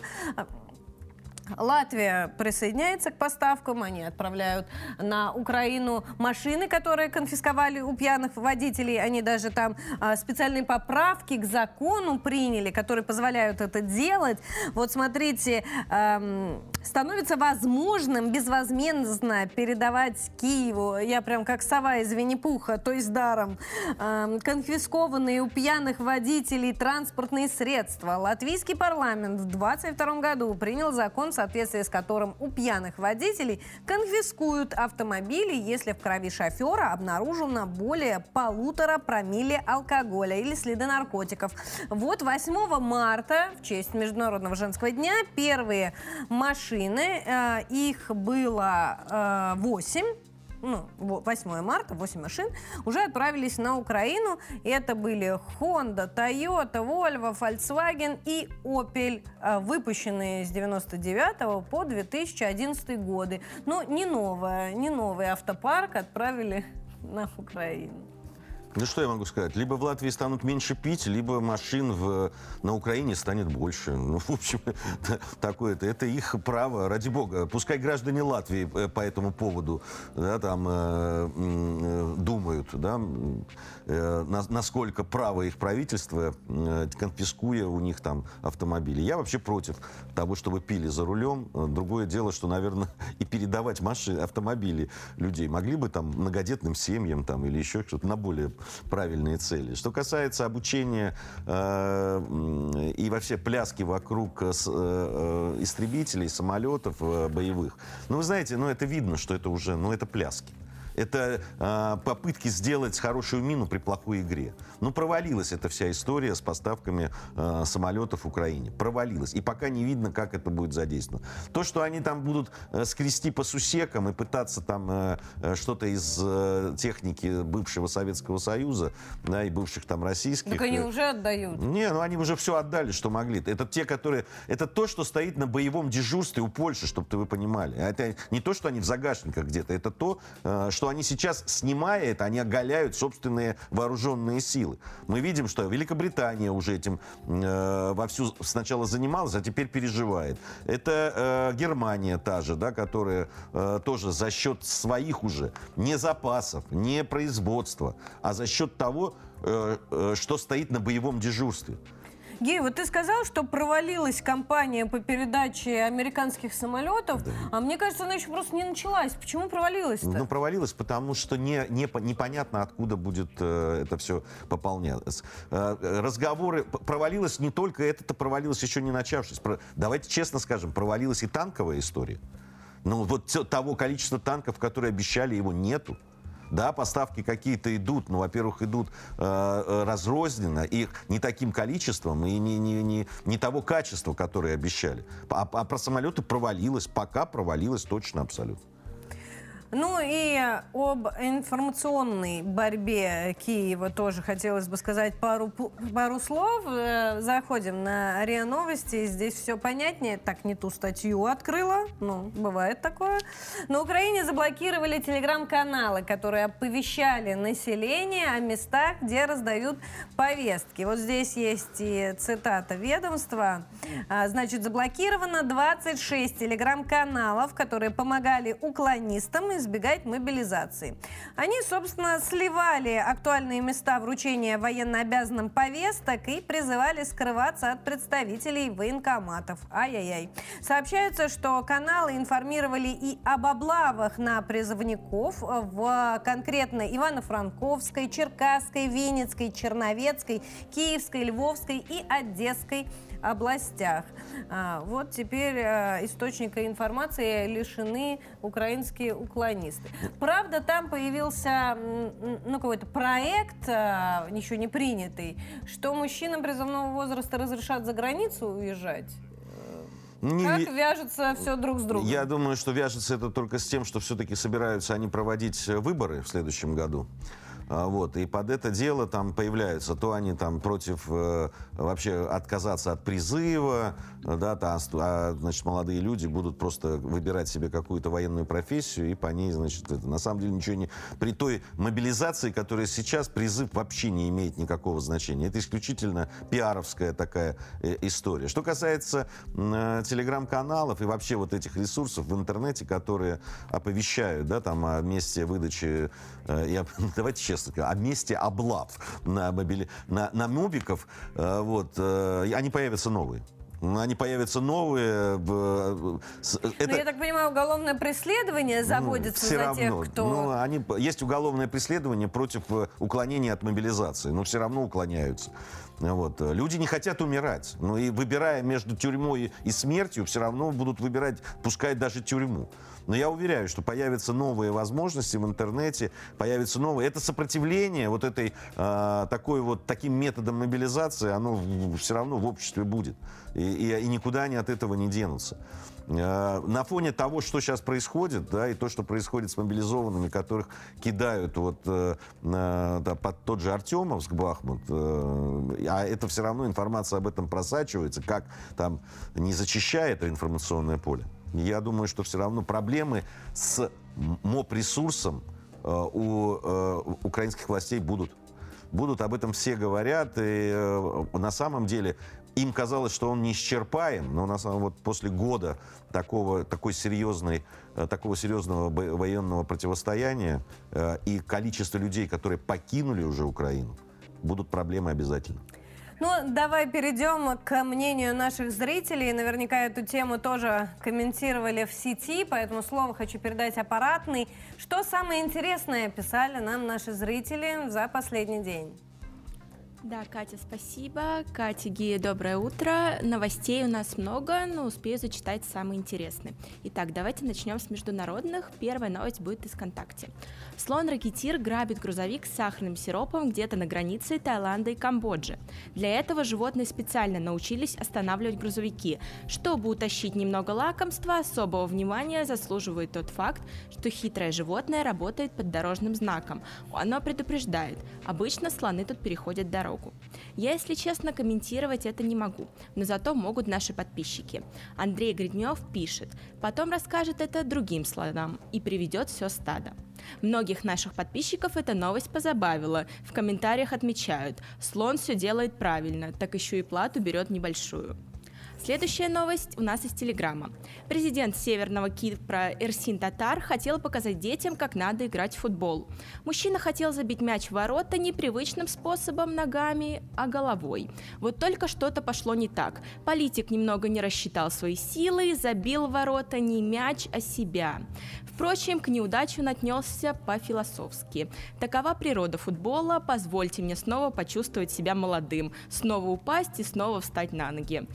Латвия присоединяется к поставкам, они отправляют на Украину машины, которые конфисковали у пьяных водителей, они даже там а, специальные поправки к закону приняли, которые позволяют это делать. Вот смотрите, эм, становится возможным безвозмездно передавать Киеву, я прям как сова из Винни-Пуха, то есть даром, эм, конфискованные у пьяных водителей транспортные средства. Латвийский парламент в 2022 году принял закон в соответствии с которым у пьяных водителей конфискуют автомобили, если в крови шофера обнаружено более полутора промилле алкоголя или следы наркотиков. Вот 8 марта, в честь Международного женского дня, первые машины, э, их было э, 8, ну, 8 марта, 8 машин, уже отправились на Украину. Это были Honda, Toyota, Volvo, Volkswagen и Opel, э, выпущенные с 99 по 2011 годы. Но не новая, не новый автопарк отправили на Украину. Ну что я могу сказать? Либо в Латвии станут меньше пить, либо машин в, на Украине станет больше. Ну, в общем, такое это, их право, ради бога. Пускай граждане Латвии э, по этому поводу да, там, э, э, думают, да, э, на, насколько право их правительства, э, конфискуя у них там автомобили. Я вообще против того, чтобы пили за рулем. Другое дело, что, наверное, и передавать машины, автомобили людей могли бы там многодетным семьям там, или еще что-то на более правильные цели. Что касается обучения э, и вообще пляски вокруг э, э, истребителей, самолетов э, боевых, ну, вы знаете, ну, это видно, что это уже, ну, это пляски. Это э, попытки сделать хорошую мину при плохой игре. Ну, провалилась эта вся история с поставками э, самолетов в Украине. Провалилась. И пока не видно, как это будет задействовано. То, что они там будут э, скрести по сусекам и пытаться там э, э что-то из э, техники бывшего Советского Союза, да, и бывших там российских. Так они э, уже отдают. Не, ну они уже все отдали, что могли. Это те, которые... Это то, что стоит на боевом дежурстве у Польши, чтобы вы понимали. Это не то, что они в загашниках где-то. Это то, э, что что они сейчас, снимая это, они оголяют собственные вооруженные силы. Мы видим, что Великобритания уже этим э, вовсю сначала занималась, а теперь переживает. Это э, Германия та же, да, которая э, тоже за счет своих уже не запасов, не производства, а за счет того, э, э, что стоит на боевом дежурстве. Гей, вот ты сказал, что провалилась кампания по передаче американских самолетов, да. а мне кажется, она еще просто не началась. Почему провалилась-то? Ну, провалилась, потому что не, не, непонятно, откуда будет э, это все пополняться. Э, разговоры... Провалилась не только это-то провалилось еще не начавшись. Про, давайте честно скажем, провалилась и танковая история. Ну, вот того количества танков, которые обещали, его нету. Да, поставки какие-то идут, но, во-первых, идут э, э, разрозненно, их не таким количеством и не, не, не, не того качества, которое обещали. А, а про самолеты провалилось, пока провалилось точно абсолютно. Ну и об информационной борьбе Киева тоже хотелось бы сказать пару, пару слов. Э, заходим на РИА Новости, здесь все понятнее. Так, не ту статью открыла, ну, бывает такое. На Украине заблокировали телеграм-каналы, которые оповещали население о местах, где раздают повестки. Вот здесь есть и цитата ведомства. А, значит, заблокировано 26 телеграм-каналов, которые помогали уклонистам из избегать мобилизации. Они, собственно, сливали актуальные места вручения военнообязанным повесток и призывали скрываться от представителей военкоматов. Ай-яй-яй. Сообщается, что каналы информировали и об облавах на призывников в конкретно Ивано-Франковской, Черкасской, Винницкой, Черновецкой, Киевской, Львовской и Одесской областях. А, вот теперь а, источника информации лишены украинские уклонисты. Правда, там появился ну, какой-то проект, а, еще не принятый, что мужчинам призывного возраста разрешат за границу уезжать. Не, как вяжется все друг с другом? Я думаю, что вяжется это только с тем, что все-таки собираются они проводить выборы в следующем году. А, вот, и под это дело там появляются, то они там против э, вообще отказаться от призыва, да, то, а, значит, молодые люди будут просто выбирать себе какую-то военную профессию и по ней, значит, это, на самом деле ничего не... При той мобилизации, которая сейчас, призыв вообще не имеет никакого значения. Это исключительно пиаровская такая э, история. Что касается э, телеграм-каналов и вообще вот этих ресурсов в интернете, которые оповещают, да, там о месте выдачи, я, давайте честно о месте облав на, мобили, на, на мобиков, э, вот, э, они появятся новые. Они появятся новые. Ну, это... я так понимаю, уголовное преследование заводится все за равно. тех, кто... Ну, они... Есть уголовное преследование против уклонения от мобилизации, но все равно уклоняются. Вот. Люди не хотят умирать. Ну и выбирая между тюрьмой и смертью, все равно будут выбирать, пускай даже тюрьму. Но я уверяю, что появятся новые возможности в интернете, появятся новые. Это сопротивление вот этой, э, такой вот, таким методом мобилизации, оно все равно в обществе будет. И, и, и никуда они от этого не денутся. Э, на фоне того, что сейчас происходит, да, и то, что происходит с мобилизованными, которых кидают вот э, да, под тот же Артемовск, Бахмут, э, а это все равно информация об этом просачивается, как там не зачищает информационное поле. Я думаю, что все равно проблемы с МОП-ресурсом у украинских властей будут будут, об этом все говорят. И на самом деле им казалось, что он неисчерпаем, но на самом вот после года такого, такой серьезной, э, такого серьезного военного противостояния э, и количество людей, которые покинули уже Украину, будут проблемы обязательно. Ну, давай перейдем к мнению наших зрителей. Наверняка эту тему тоже комментировали в сети, поэтому слово хочу передать аппаратный. Что самое интересное писали нам наши зрители за последний день? Да, Катя, спасибо. Катя, Гия, доброе утро. Новостей у нас много, но успею зачитать самые интересные. Итак, давайте начнем с международных. Первая новость будет из ВКонтакте. Слон-ракетир грабит грузовик с сахарным сиропом где-то на границе Таиланда и Камбоджи. Для этого животные специально научились останавливать грузовики. Чтобы утащить немного лакомства, особого внимания заслуживает тот факт, что хитрое животное работает под дорожным знаком. Оно предупреждает. Обычно слоны тут переходят дорогу дорогу. Я, если честно, комментировать это не могу, но зато могут наши подписчики. Андрей Гриднев пишет, потом расскажет это другим слонам и приведет все стадо. Многих наших подписчиков эта новость позабавила. В комментариях отмечают, слон все делает правильно, так еще и плату берет небольшую. Следующая новость у нас из Телеграма. Президент Северного Кипра Эрсин Татар хотел показать детям, как надо играть в футбол. Мужчина хотел забить мяч в ворота непривычным способом ногами, а головой. Вот только что-то пошло не так. Политик немного не рассчитал свои силы, забил в ворота не мяч, а себя. Впрочем, к неудаче он отнесся по-философски. Такова природа футбола, позвольте мне снова почувствовать себя молодым, снова упасть и снова встать на ноги.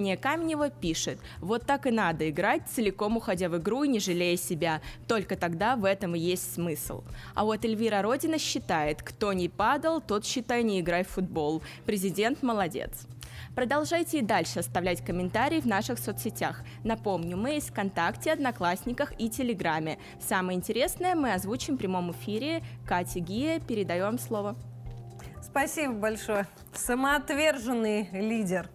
Евгения Каменева пишет, вот так и надо играть, целиком уходя в игру и не жалея себя, только тогда в этом и есть смысл. А вот Эльвира Родина считает, кто не падал, тот, считай, не играй в футбол. Президент молодец. Продолжайте и дальше оставлять комментарии в наших соцсетях. Напомню, мы есть ВКонтакте, Одноклассниках и Телеграме. Самое интересное мы озвучим в прямом эфире. Катя Гия, передаем слово. Спасибо большое. Самоотверженный лидер.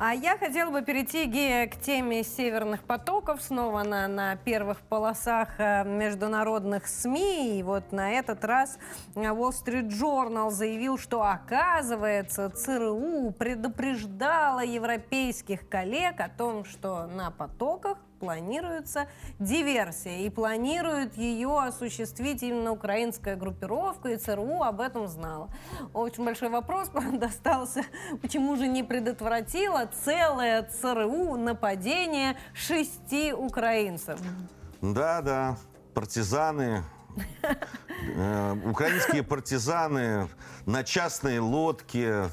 А я хотела бы перейти, к теме северных потоков. Снова она на первых полосах э, международных СМИ. И вот на этот раз Wall Street Journal заявил, что, оказывается, ЦРУ предупреждала европейских коллег о том, что на потоках планируется диверсия. И планирует ее осуществить именно украинская группировка, и ЦРУ об этом знала. Очень большой вопрос достался, почему же не предотвратила целое ЦРУ нападение шести украинцев? Да, да, партизаны, украинские партизаны на частной лодке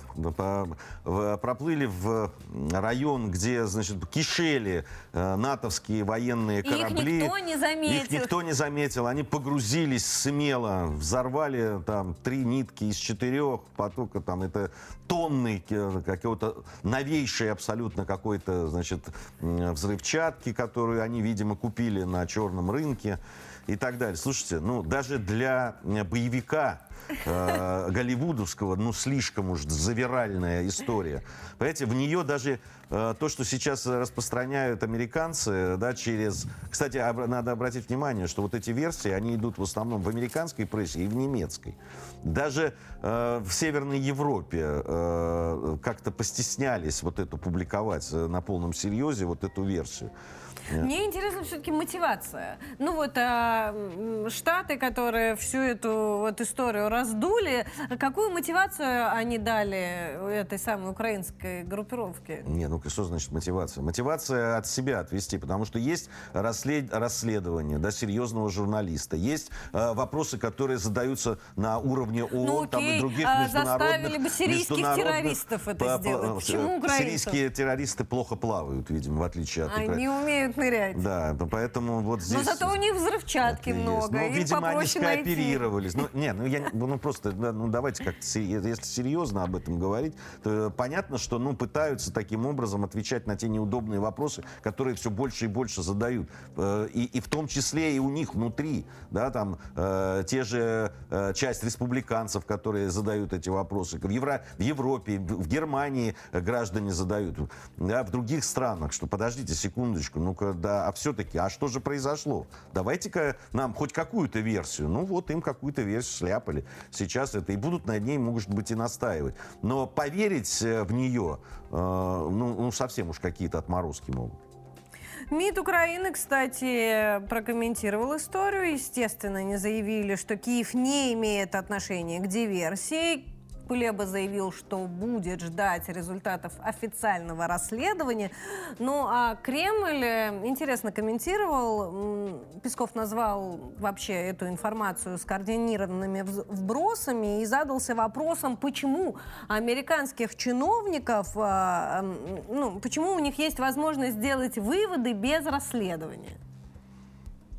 проплыли в район, где, значит, кишели э, натовские военные корабли. их никто не заметил. Их никто не заметил. Они погрузились смело, взорвали там три нитки из четырех, потока там это тонны какого-то новейшей абсолютно какой-то, значит, взрывчатки, которую они, видимо, купили на черном рынке и так далее. Слушайте, ну даже для э, боевика э, голливудовского, ну слишком уж завиральная история. Понимаете, в нее даже э, то, что сейчас распространяют американцы, да, через... Кстати, об, надо обратить внимание, что вот эти версии, они идут в основном в американской прессе и в немецкой. Даже э, в Северной Европе э, как-то постеснялись вот эту публиковать э, на полном серьезе, вот эту версию. Мне интересна все-таки мотивация. Ну вот а, Штаты, которые всю эту вот историю раздули. Какую мотивацию они дали этой самой украинской группировке? Не, ну что значит мотивация? Мотивация от себя отвести, потому что есть расслед... расследование да, серьезного журналиста, есть э, вопросы, которые задаются на уровне ООН ну, там, и других а международных... заставили бы сирийских террористов это по, сделать. По, Почему украинцев? Сирийские террористы плохо плавают, видимо, в отличие от Они Украины. умеют нырять. Да, поэтому вот здесь... Но зато у них взрывчатки это много, Ну, видимо, они попроще найти. скооперировались. Ну, не, ну, я, ну, просто, да, ну, давайте как-то, если серьезно об этом говорить, то понятно, что, ну, пытаются таким образом отвечать на те неудобные вопросы, которые все больше и больше задают. Э, И, и в том числе и у них внутри, да, там, э, те же э, часть республиканцев, которые задают эти вопросы. В, Евро, в Европе, в, в Германии граждане задают, да, в других странах, что подождите секундочку, ну-ка, да, а все-таки, а что же произошло? Давайте-ка нам хоть какую-то версию. Ну вот им какую-то версию сляпали. Сейчас это и будут над ней, может быть, и настаивать. Но поверить э, в нее, э, ну, ну, совсем уж какие-то отморозки могут. МИД Украины, кстати, прокомментировал историю. Естественно, они заявили, что Киев не имеет отношения к диверсии. Кулеба заявил, что будет ждать результатов официального расследования. Ну, а Кремль, э, интересно, комментировал. Песков назвал вообще эту информацию скоординированными вбросами и задался вопросом, почему американских чиновников, м, ну, почему у них есть возможность сделать выводы без расследования.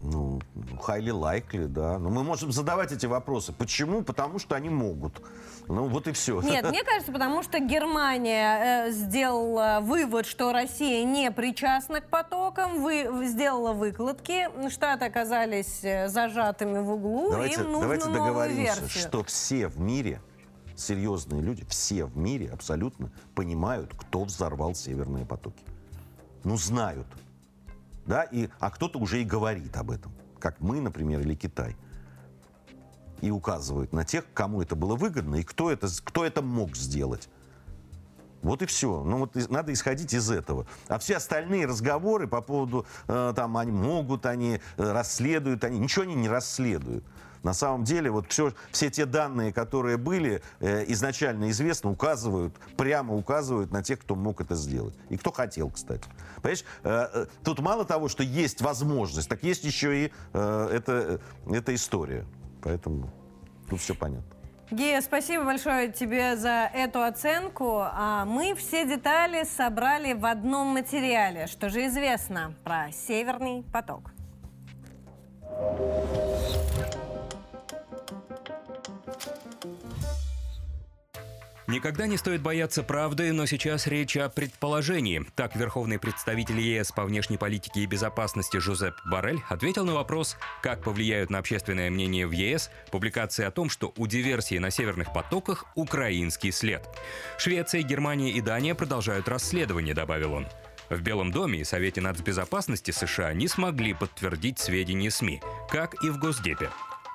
Ну, highly likely, да. Но мы можем задавать эти вопросы. Почему? Потому что они могут. Ну, вот и все. Нет, мне кажется, потому что Германия э, сделала вывод, что Россия не причастна к потокам, вы, сделала выкладки, Штаты оказались э, зажатыми в углу, Давайте, им нужно давайте договоримся, версию. что все в мире, серьезные люди, все в мире абсолютно понимают, кто взорвал северные потоки. Ну, знают. Да, и, а кто-то уже и говорит об этом, как мы, например, или Китай. И указывают на тех, кому это было выгодно, и кто это, кто это мог сделать. Вот и все. Ну вот надо исходить из этого. А все остальные разговоры по поводу, э, там, они могут, они э, расследуют, они ничего они не расследуют. На самом деле, вот все, все те данные, которые были э, изначально известны, указывают, прямо указывают на тех, кто мог это сделать. И кто хотел, кстати. Понимаешь, э, э, тут мало того, что есть возможность, так есть еще и э, это, э, эта история. Поэтому тут все понятно. Гея, спасибо большое тебе за эту оценку. А мы все детали собрали в одном материале. Что же известно про Северный поток? Никогда не стоит бояться правды, но сейчас речь о предположении. Так верховный представитель ЕС по внешней политике и безопасности Жозеп Барель ответил на вопрос, как повлияют на общественное мнение в ЕС публикации о том, что у диверсии на северных потоках украинский след. Швеция, Германия и Дания продолжают расследование, добавил он. В Белом доме и Совете нацбезопасности США не смогли подтвердить сведения СМИ, как и в Госдепе.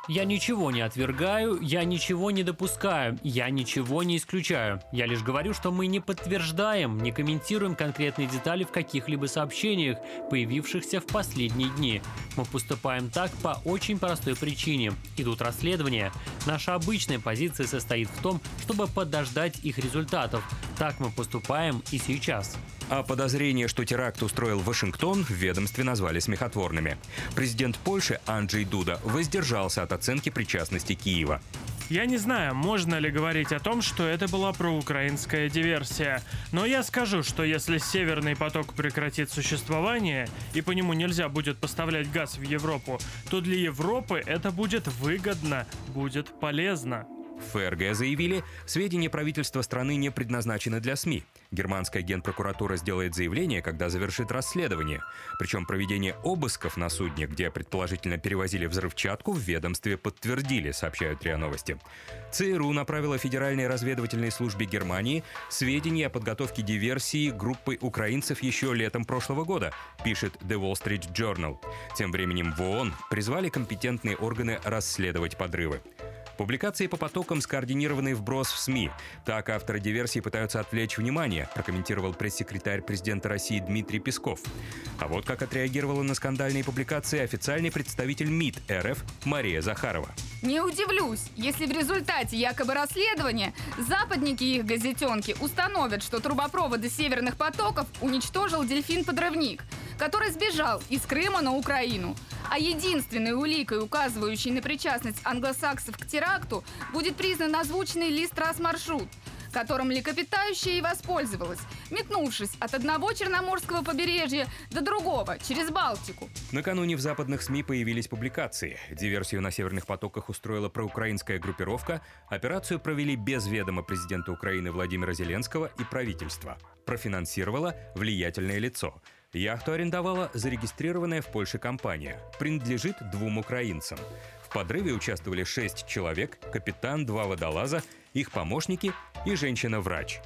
Я ничего не отвергаю, я ничего не допускаю, я ничего не исключаю. Я лишь говорю, что мы не подтверждаем, не комментируем конкретные детали в каких-либо сообщениях, появившихся в последние дни. Мы поступаем так по очень простой причине. Идут расследования. Наша обычная позиция состоит в том, чтобы подождать их результатов. Так мы поступаем и сейчас. А подозрение, что теракт устроил Вашингтон, в ведомстве назвали смехотворными. Президент Польши Анджей Дуда воздержался от оценки причастности Киева. Я не знаю, можно ли говорить о том, что это была проукраинская диверсия. Но я скажу, что если Северный поток прекратит существование, и по нему нельзя будет поставлять газ в Европу, то для Европы это будет выгодно, будет полезно. ФРГ заявили, сведения правительства страны не предназначены для СМИ. Германская генпрокуратура сделает заявление, когда завершит расследование. Причем проведение обысков на судне, где предположительно перевозили взрывчатку, в ведомстве подтвердили, сообщают РИА Новости. ЦРУ направила Федеральной разведывательной службе Германии сведения о подготовке диверсии группой украинцев еще летом прошлого года, пишет The Wall Street Journal. Тем временем в ООН призвали компетентные органы расследовать подрывы. Публикации по потокам скоординированный вброс в СМИ. Так авторы диверсии пытаются отвлечь внимание, прокомментировал пресс-секретарь президента России Дмитрий Песков. А вот как отреагировала на скандальные публикации официальный представитель МИД РФ Мария Захарова. Не удивлюсь, если в результате якобы расследования западники и их газетенки установят, что трубопроводы северных потоков уничтожил дельфин-подрывник, который сбежал из Крыма на Украину. А единственной уликой, указывающей на причастность англосаксов к теракту, будет признан озвученный лист маршрут которым млекопитающее и воспользовалось, метнувшись от одного Черноморского побережья до другого, через Балтику. Накануне в западных СМИ появились публикации. Диверсию на северных потоках устроила проукраинская группировка. Операцию провели без ведома президента Украины Владимира Зеленского и правительства. Профинансировало влиятельное лицо. Яхту арендовала зарегистрированная в Польше компания. Принадлежит двум украинцам. В подрыве участвовали шесть человек, капитан, два водолаза, их помощники и женщина-врач.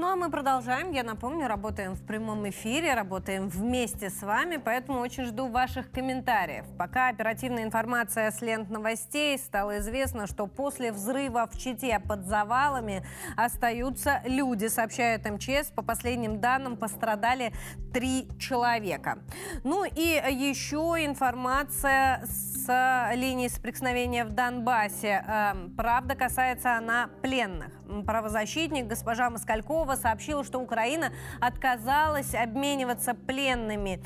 Ну а мы продолжаем. Я напомню, работаем в прямом эфире, работаем вместе с вами, поэтому очень жду ваших комментариев. Пока оперативная информация с лент новостей стало известно, что после взрыва в Чите под завалами остаются люди, сообщает МЧС. По последним данным пострадали три человека. Ну и еще информация с линии соприкосновения в Донбассе. Эм, правда, касается она пленных. Правозащитник госпожа Москалькова сообщила, что Украина отказалась обмениваться пленными.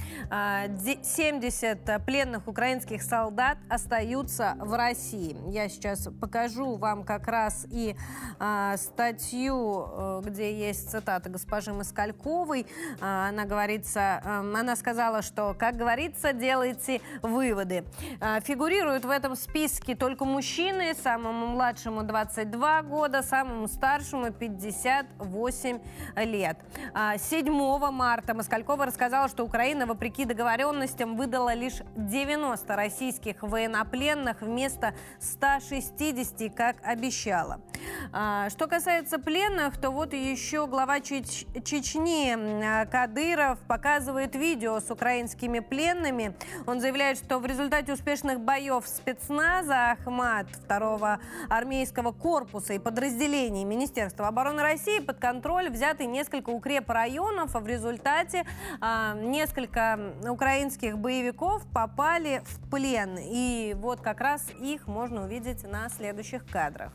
70 а, пленных украинских солдат остаются в России. Я сейчас покажу вам как раз и а, статью, э, где есть цитата госпожи Москальковой. А, она говорится, эм, она сказала, что, как говорится, делайте выводы. Фигурируют в этом списке только мужчины, самому младшему 22 года, самому старшему 58 8 лет. 7 а, марта Москалькова рассказала, что Украина, вопреки договоренностям, выдала лишь 90 российских военнопленных вместо 160, как обещала. А, что касается пленных, то вот еще глава Чеч Чечни Кадыров показывает видео с украинскими пленными. Он заявляет, что в результате успешных боев спецназа Ахмат, второго армейского корпуса и подразделений Министерства обороны России под контроль взяты несколько укрепрайонов, а в результате а, несколько украинских боевиков попали в плен. И вот как раз их можно увидеть на следующих кадрах.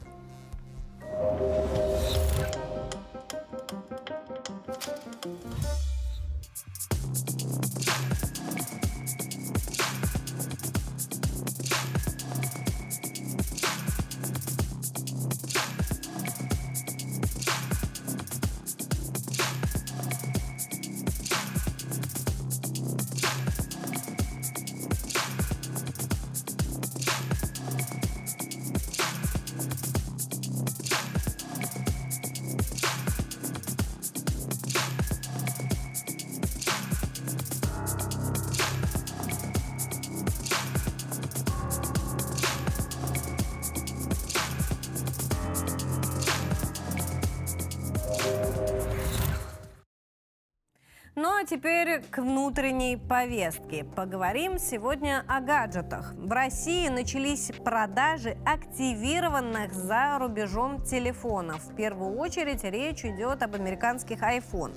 К внутренней повестке. Поговорим сегодня о гаджетах. В России начались продажи активированных за рубежом телефонов. В первую очередь речь идет об американских iPhone.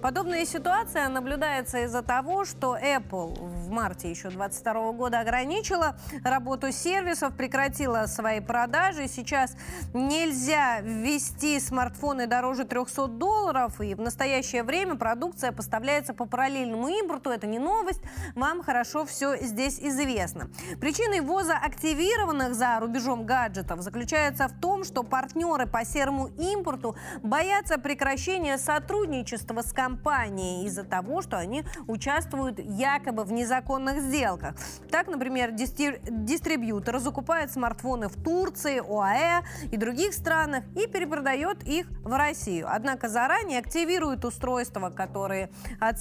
Подобная ситуация наблюдается из-за того, что Apple в марте еще 2022 года ограничила работу сервисов, прекратила свои продажи. Сейчас нельзя ввести смартфоны дороже 300 долларов, и в настоящее время продукция поставляется по параллельному импорту. Это не новость, вам хорошо все здесь известно. Причиной ввоза активированных за рубежом гаджетов заключается в том, что партнеры по серому импорту боятся прекращения сотрудничества с компанией из-за того, что они участвуют якобы в незаконных сделках. Так, например, дистрибьютор закупает смартфоны в Турции, ОАЭ и других странах и перепродает их в Россию. Однако заранее активирует устройства, которые от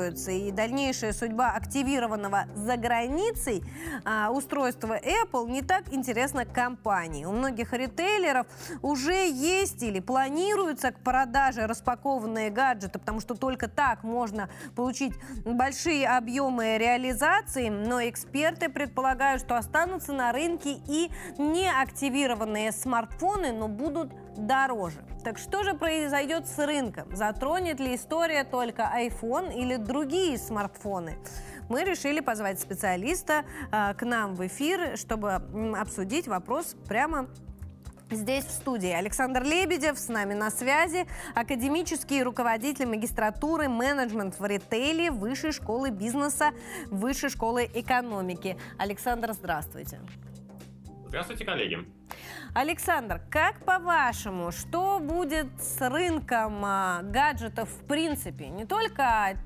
отслеживаются, и дальнейшая судьба активированного за границей а, устройства Apple не так интересна компании. У многих ритейлеров уже есть или планируются к продаже распакованные гаджеты, потому что только так можно получить большие объемы реализации, но эксперты предполагают, что останутся на рынке и неактивированные смартфоны, но будут дороже. Так что же произойдет с рынком? Затронет ли история только iPhone или другие смартфоны? Мы решили позвать специалиста э, к нам в эфир, чтобы обсудить вопрос прямо Здесь в студии Александр Лебедев с нами на связи, академический руководитель магистратуры менеджмент в ритейле Высшей школы бизнеса, Высшей школы экономики. Александр, здравствуйте. Здравствуйте, коллеги. Александр, как по-вашему, что будет с рынком а, гаджетов в принципе? Не только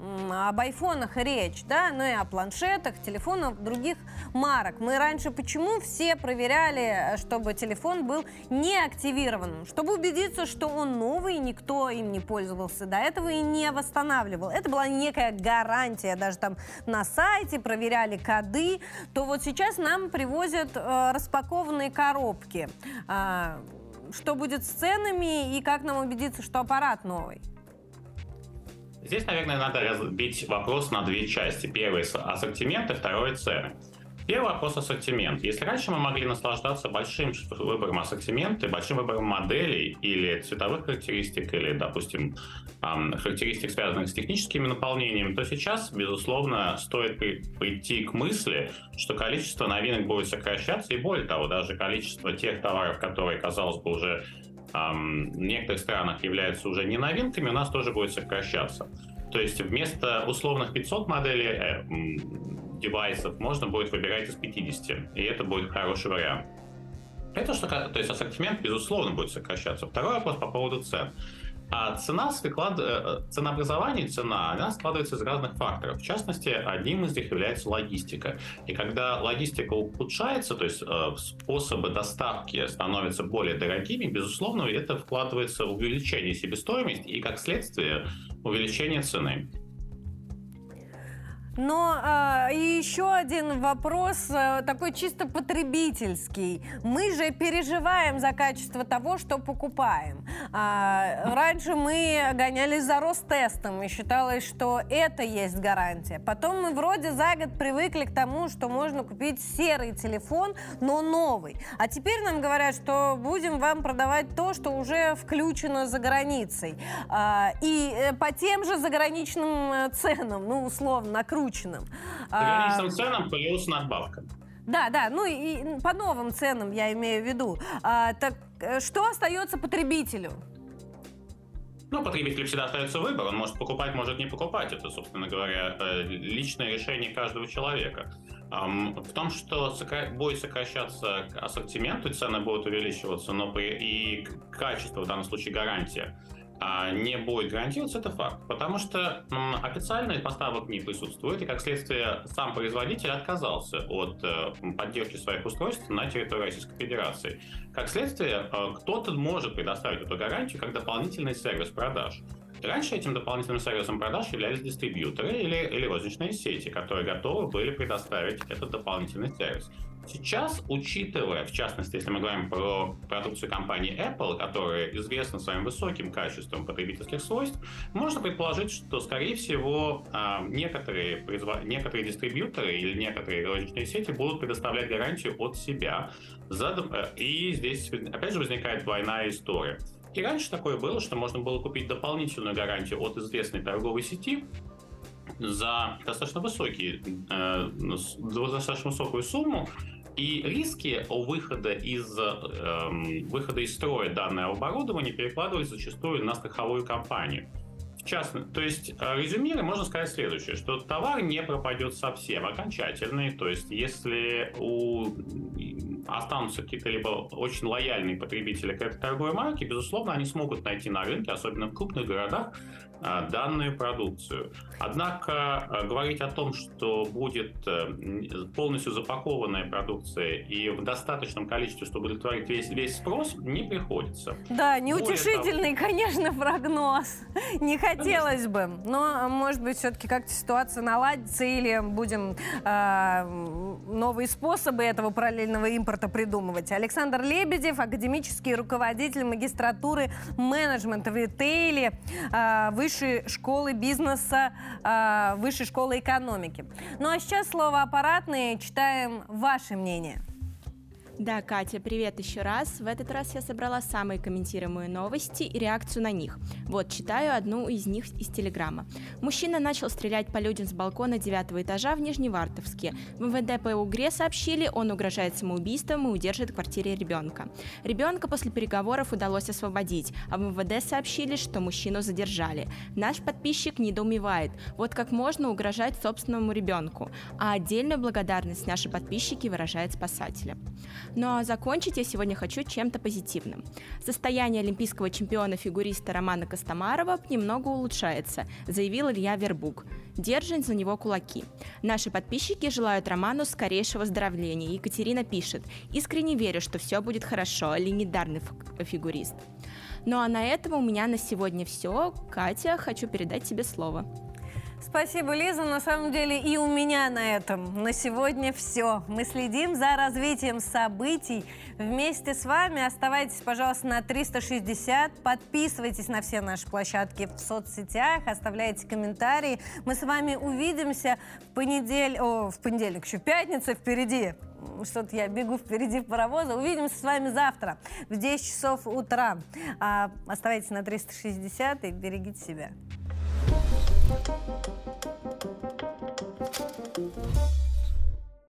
об айфонах речь, да, но и о планшетах, телефонах других марок. Мы раньше почему все проверяли, чтобы телефон был не активированным? Чтобы убедиться, что он новый, никто им не пользовался до этого и не восстанавливал. Это была некая гарантия. Даже там на сайте проверяли коды. То вот сейчас нам привозят э, распакованные коробки. Э, что будет с ценами и как нам убедиться, что аппарат новый? Здесь, наверное, надо разбить вопрос на две части. Первый – ассортимент, и второй – цены. Первый вопрос – ассортимент. Если раньше мы могли наслаждаться большим выбором ассортимента, большим выбором моделей или цветовых характеристик, или, допустим, характеристик, связанных с техническими наполнениями, то сейчас, безусловно, стоит прийти к мысли, что количество новинок будет сокращаться, и более того, даже количество тех товаров, которые, казалось бы, уже в некоторых странах являются уже не новинками, у нас тоже будет сокращаться. То есть вместо условных 500 моделей э, девайсов можно будет выбирать из 50, и это будет хороший вариант. Это что, то есть ассортимент, безусловно, будет сокращаться. Второй вопрос по поводу цен. А цена, склад... Э, ценообразование, цена, она складывается из разных факторов. В частности, одним из них является логистика. И когда логистика ухудшается, то есть э, способы доставки становятся более дорогими, безусловно, это вкладывается в увеличение себестоимости и, как следствие, увеличение цены. Но э, и еще один вопрос, э, такой чисто потребительский. Мы же переживаем за качество того, что покупаем. Э, раньше мы гонялись за Ростестом и считалось, что это есть гарантия. Потом мы вроде за год привыкли к тому, что можно купить серый телефон, но новый. А теперь нам говорят, что будем вам продавать то, что уже включено за границей. Э, и э, по тем же заграничным э, ценам, ну, условно, накручено накрученным. По граничным ценам плюс надбавка. Да, да, ну и по новым ценам я имею в виду. А, так э, что остается потребителю? Ну, потребителю всегда остается выбор. Он может покупать, может не покупать. Это, собственно говоря, э, личное решение каждого человека. В том, что будет сокращаться ассортимент, и цены будут увеличиваться, но и качество, в данном случае гарантия, а, не будет гарантироваться, это факт. Потому что официальных поставок не присутствует, и как следствие сам производитель отказался от э, поддержки своих устройств на территории Российской Федерации. Как следствие, э, кто-то может предоставить эту гарантию как дополнительный сервис продаж. Раньше этим дополнительным сервисом продаж являлись дистрибьюторы или, или розничные сети, которые готовы были предоставить этот дополнительный сервис. Сейчас, учитывая, в частности, если мы говорим про продукцию компании Apple, которая известна своим высоким качеством потребительских свойств, можно предположить, что, скорее всего, а, некоторые, некоторые дистрибьюторы или некоторые розничные сети будут предоставлять гарантию от себя. Э, и здесь, опять же, возникает двойная история. И раньше такое было, что можно было купить дополнительную гарантию от известной торговой сети, за достаточно высокие, э, достаточно высокую сумму, и риски выхода из, э, выхода из строя данного оборудования перекладывались зачастую на страховую компанию. В частности, то есть, э, резюмируя, можно сказать следующее, что товар не пропадет совсем окончательный, то есть, если у останутся какие-то либо очень лояльные потребители к этой торговой марке, безусловно, они смогут найти на рынке, особенно в крупных городах, а, данную продукцию. Однако а, говорить о том, что будет э, полностью запакованная продукция и в достаточном количестве, чтобы удовлетворить весь, весь спрос, не приходится. Да, неутешительный, того... конечно, прогноз. Не хотелось конечно. бы. Но, может быть, все-таки как-то ситуация наладится или будем э, новые способы этого параллельного импорта придумывать. Александр Лебедев, академический руководитель магистратуры менеджмента в ритейле. Э, вы высшей школы бизнеса, э, высшей школы экономики. Ну а сейчас слово аппаратные. Читаем ваше мнение. Да, Катя, привет еще раз. В этот раз я собрала самые комментируемые новости и реакцию на них. Вот, читаю одну из них из Телеграма. Мужчина начал стрелять по людям с балкона девятого этажа в Нижневартовске. В МВД по УГРЕ сообщили, он угрожает самоубийством и удержит в квартире ребенка. Ребенка после переговоров удалось освободить, а в МВД сообщили, что мужчину задержали. Наш подписчик недоумевает, вот как можно угрожать собственному ребенку. А отдельную благодарность наши подписчики выражают спасателям. Но закончить я сегодня хочу чем-то позитивным. Состояние олимпийского чемпиона-фигуриста Романа Костомарова немного улучшается, заявил Илья Вербук. Держим за него кулаки. Наши подписчики желают Роману скорейшего выздоровления. Екатерина пишет, искренне верю, что все будет хорошо, легендарный фигурист. Ну а на этом у меня на сегодня все. Катя, хочу передать тебе слово. Спасибо, Лиза. На самом деле и у меня на этом на сегодня все. Мы следим за развитием событий вместе с вами. Оставайтесь, пожалуйста, на 360. Подписывайтесь на все наши площадки в соцсетях, оставляйте комментарии. Мы с вами увидимся в понедельник, о, в понедельник, еще пятница впереди что-то я бегу впереди паровоза. Увидимся с вами завтра в 10 часов утра. А, оставайтесь на 360 и берегите себя. Thank you.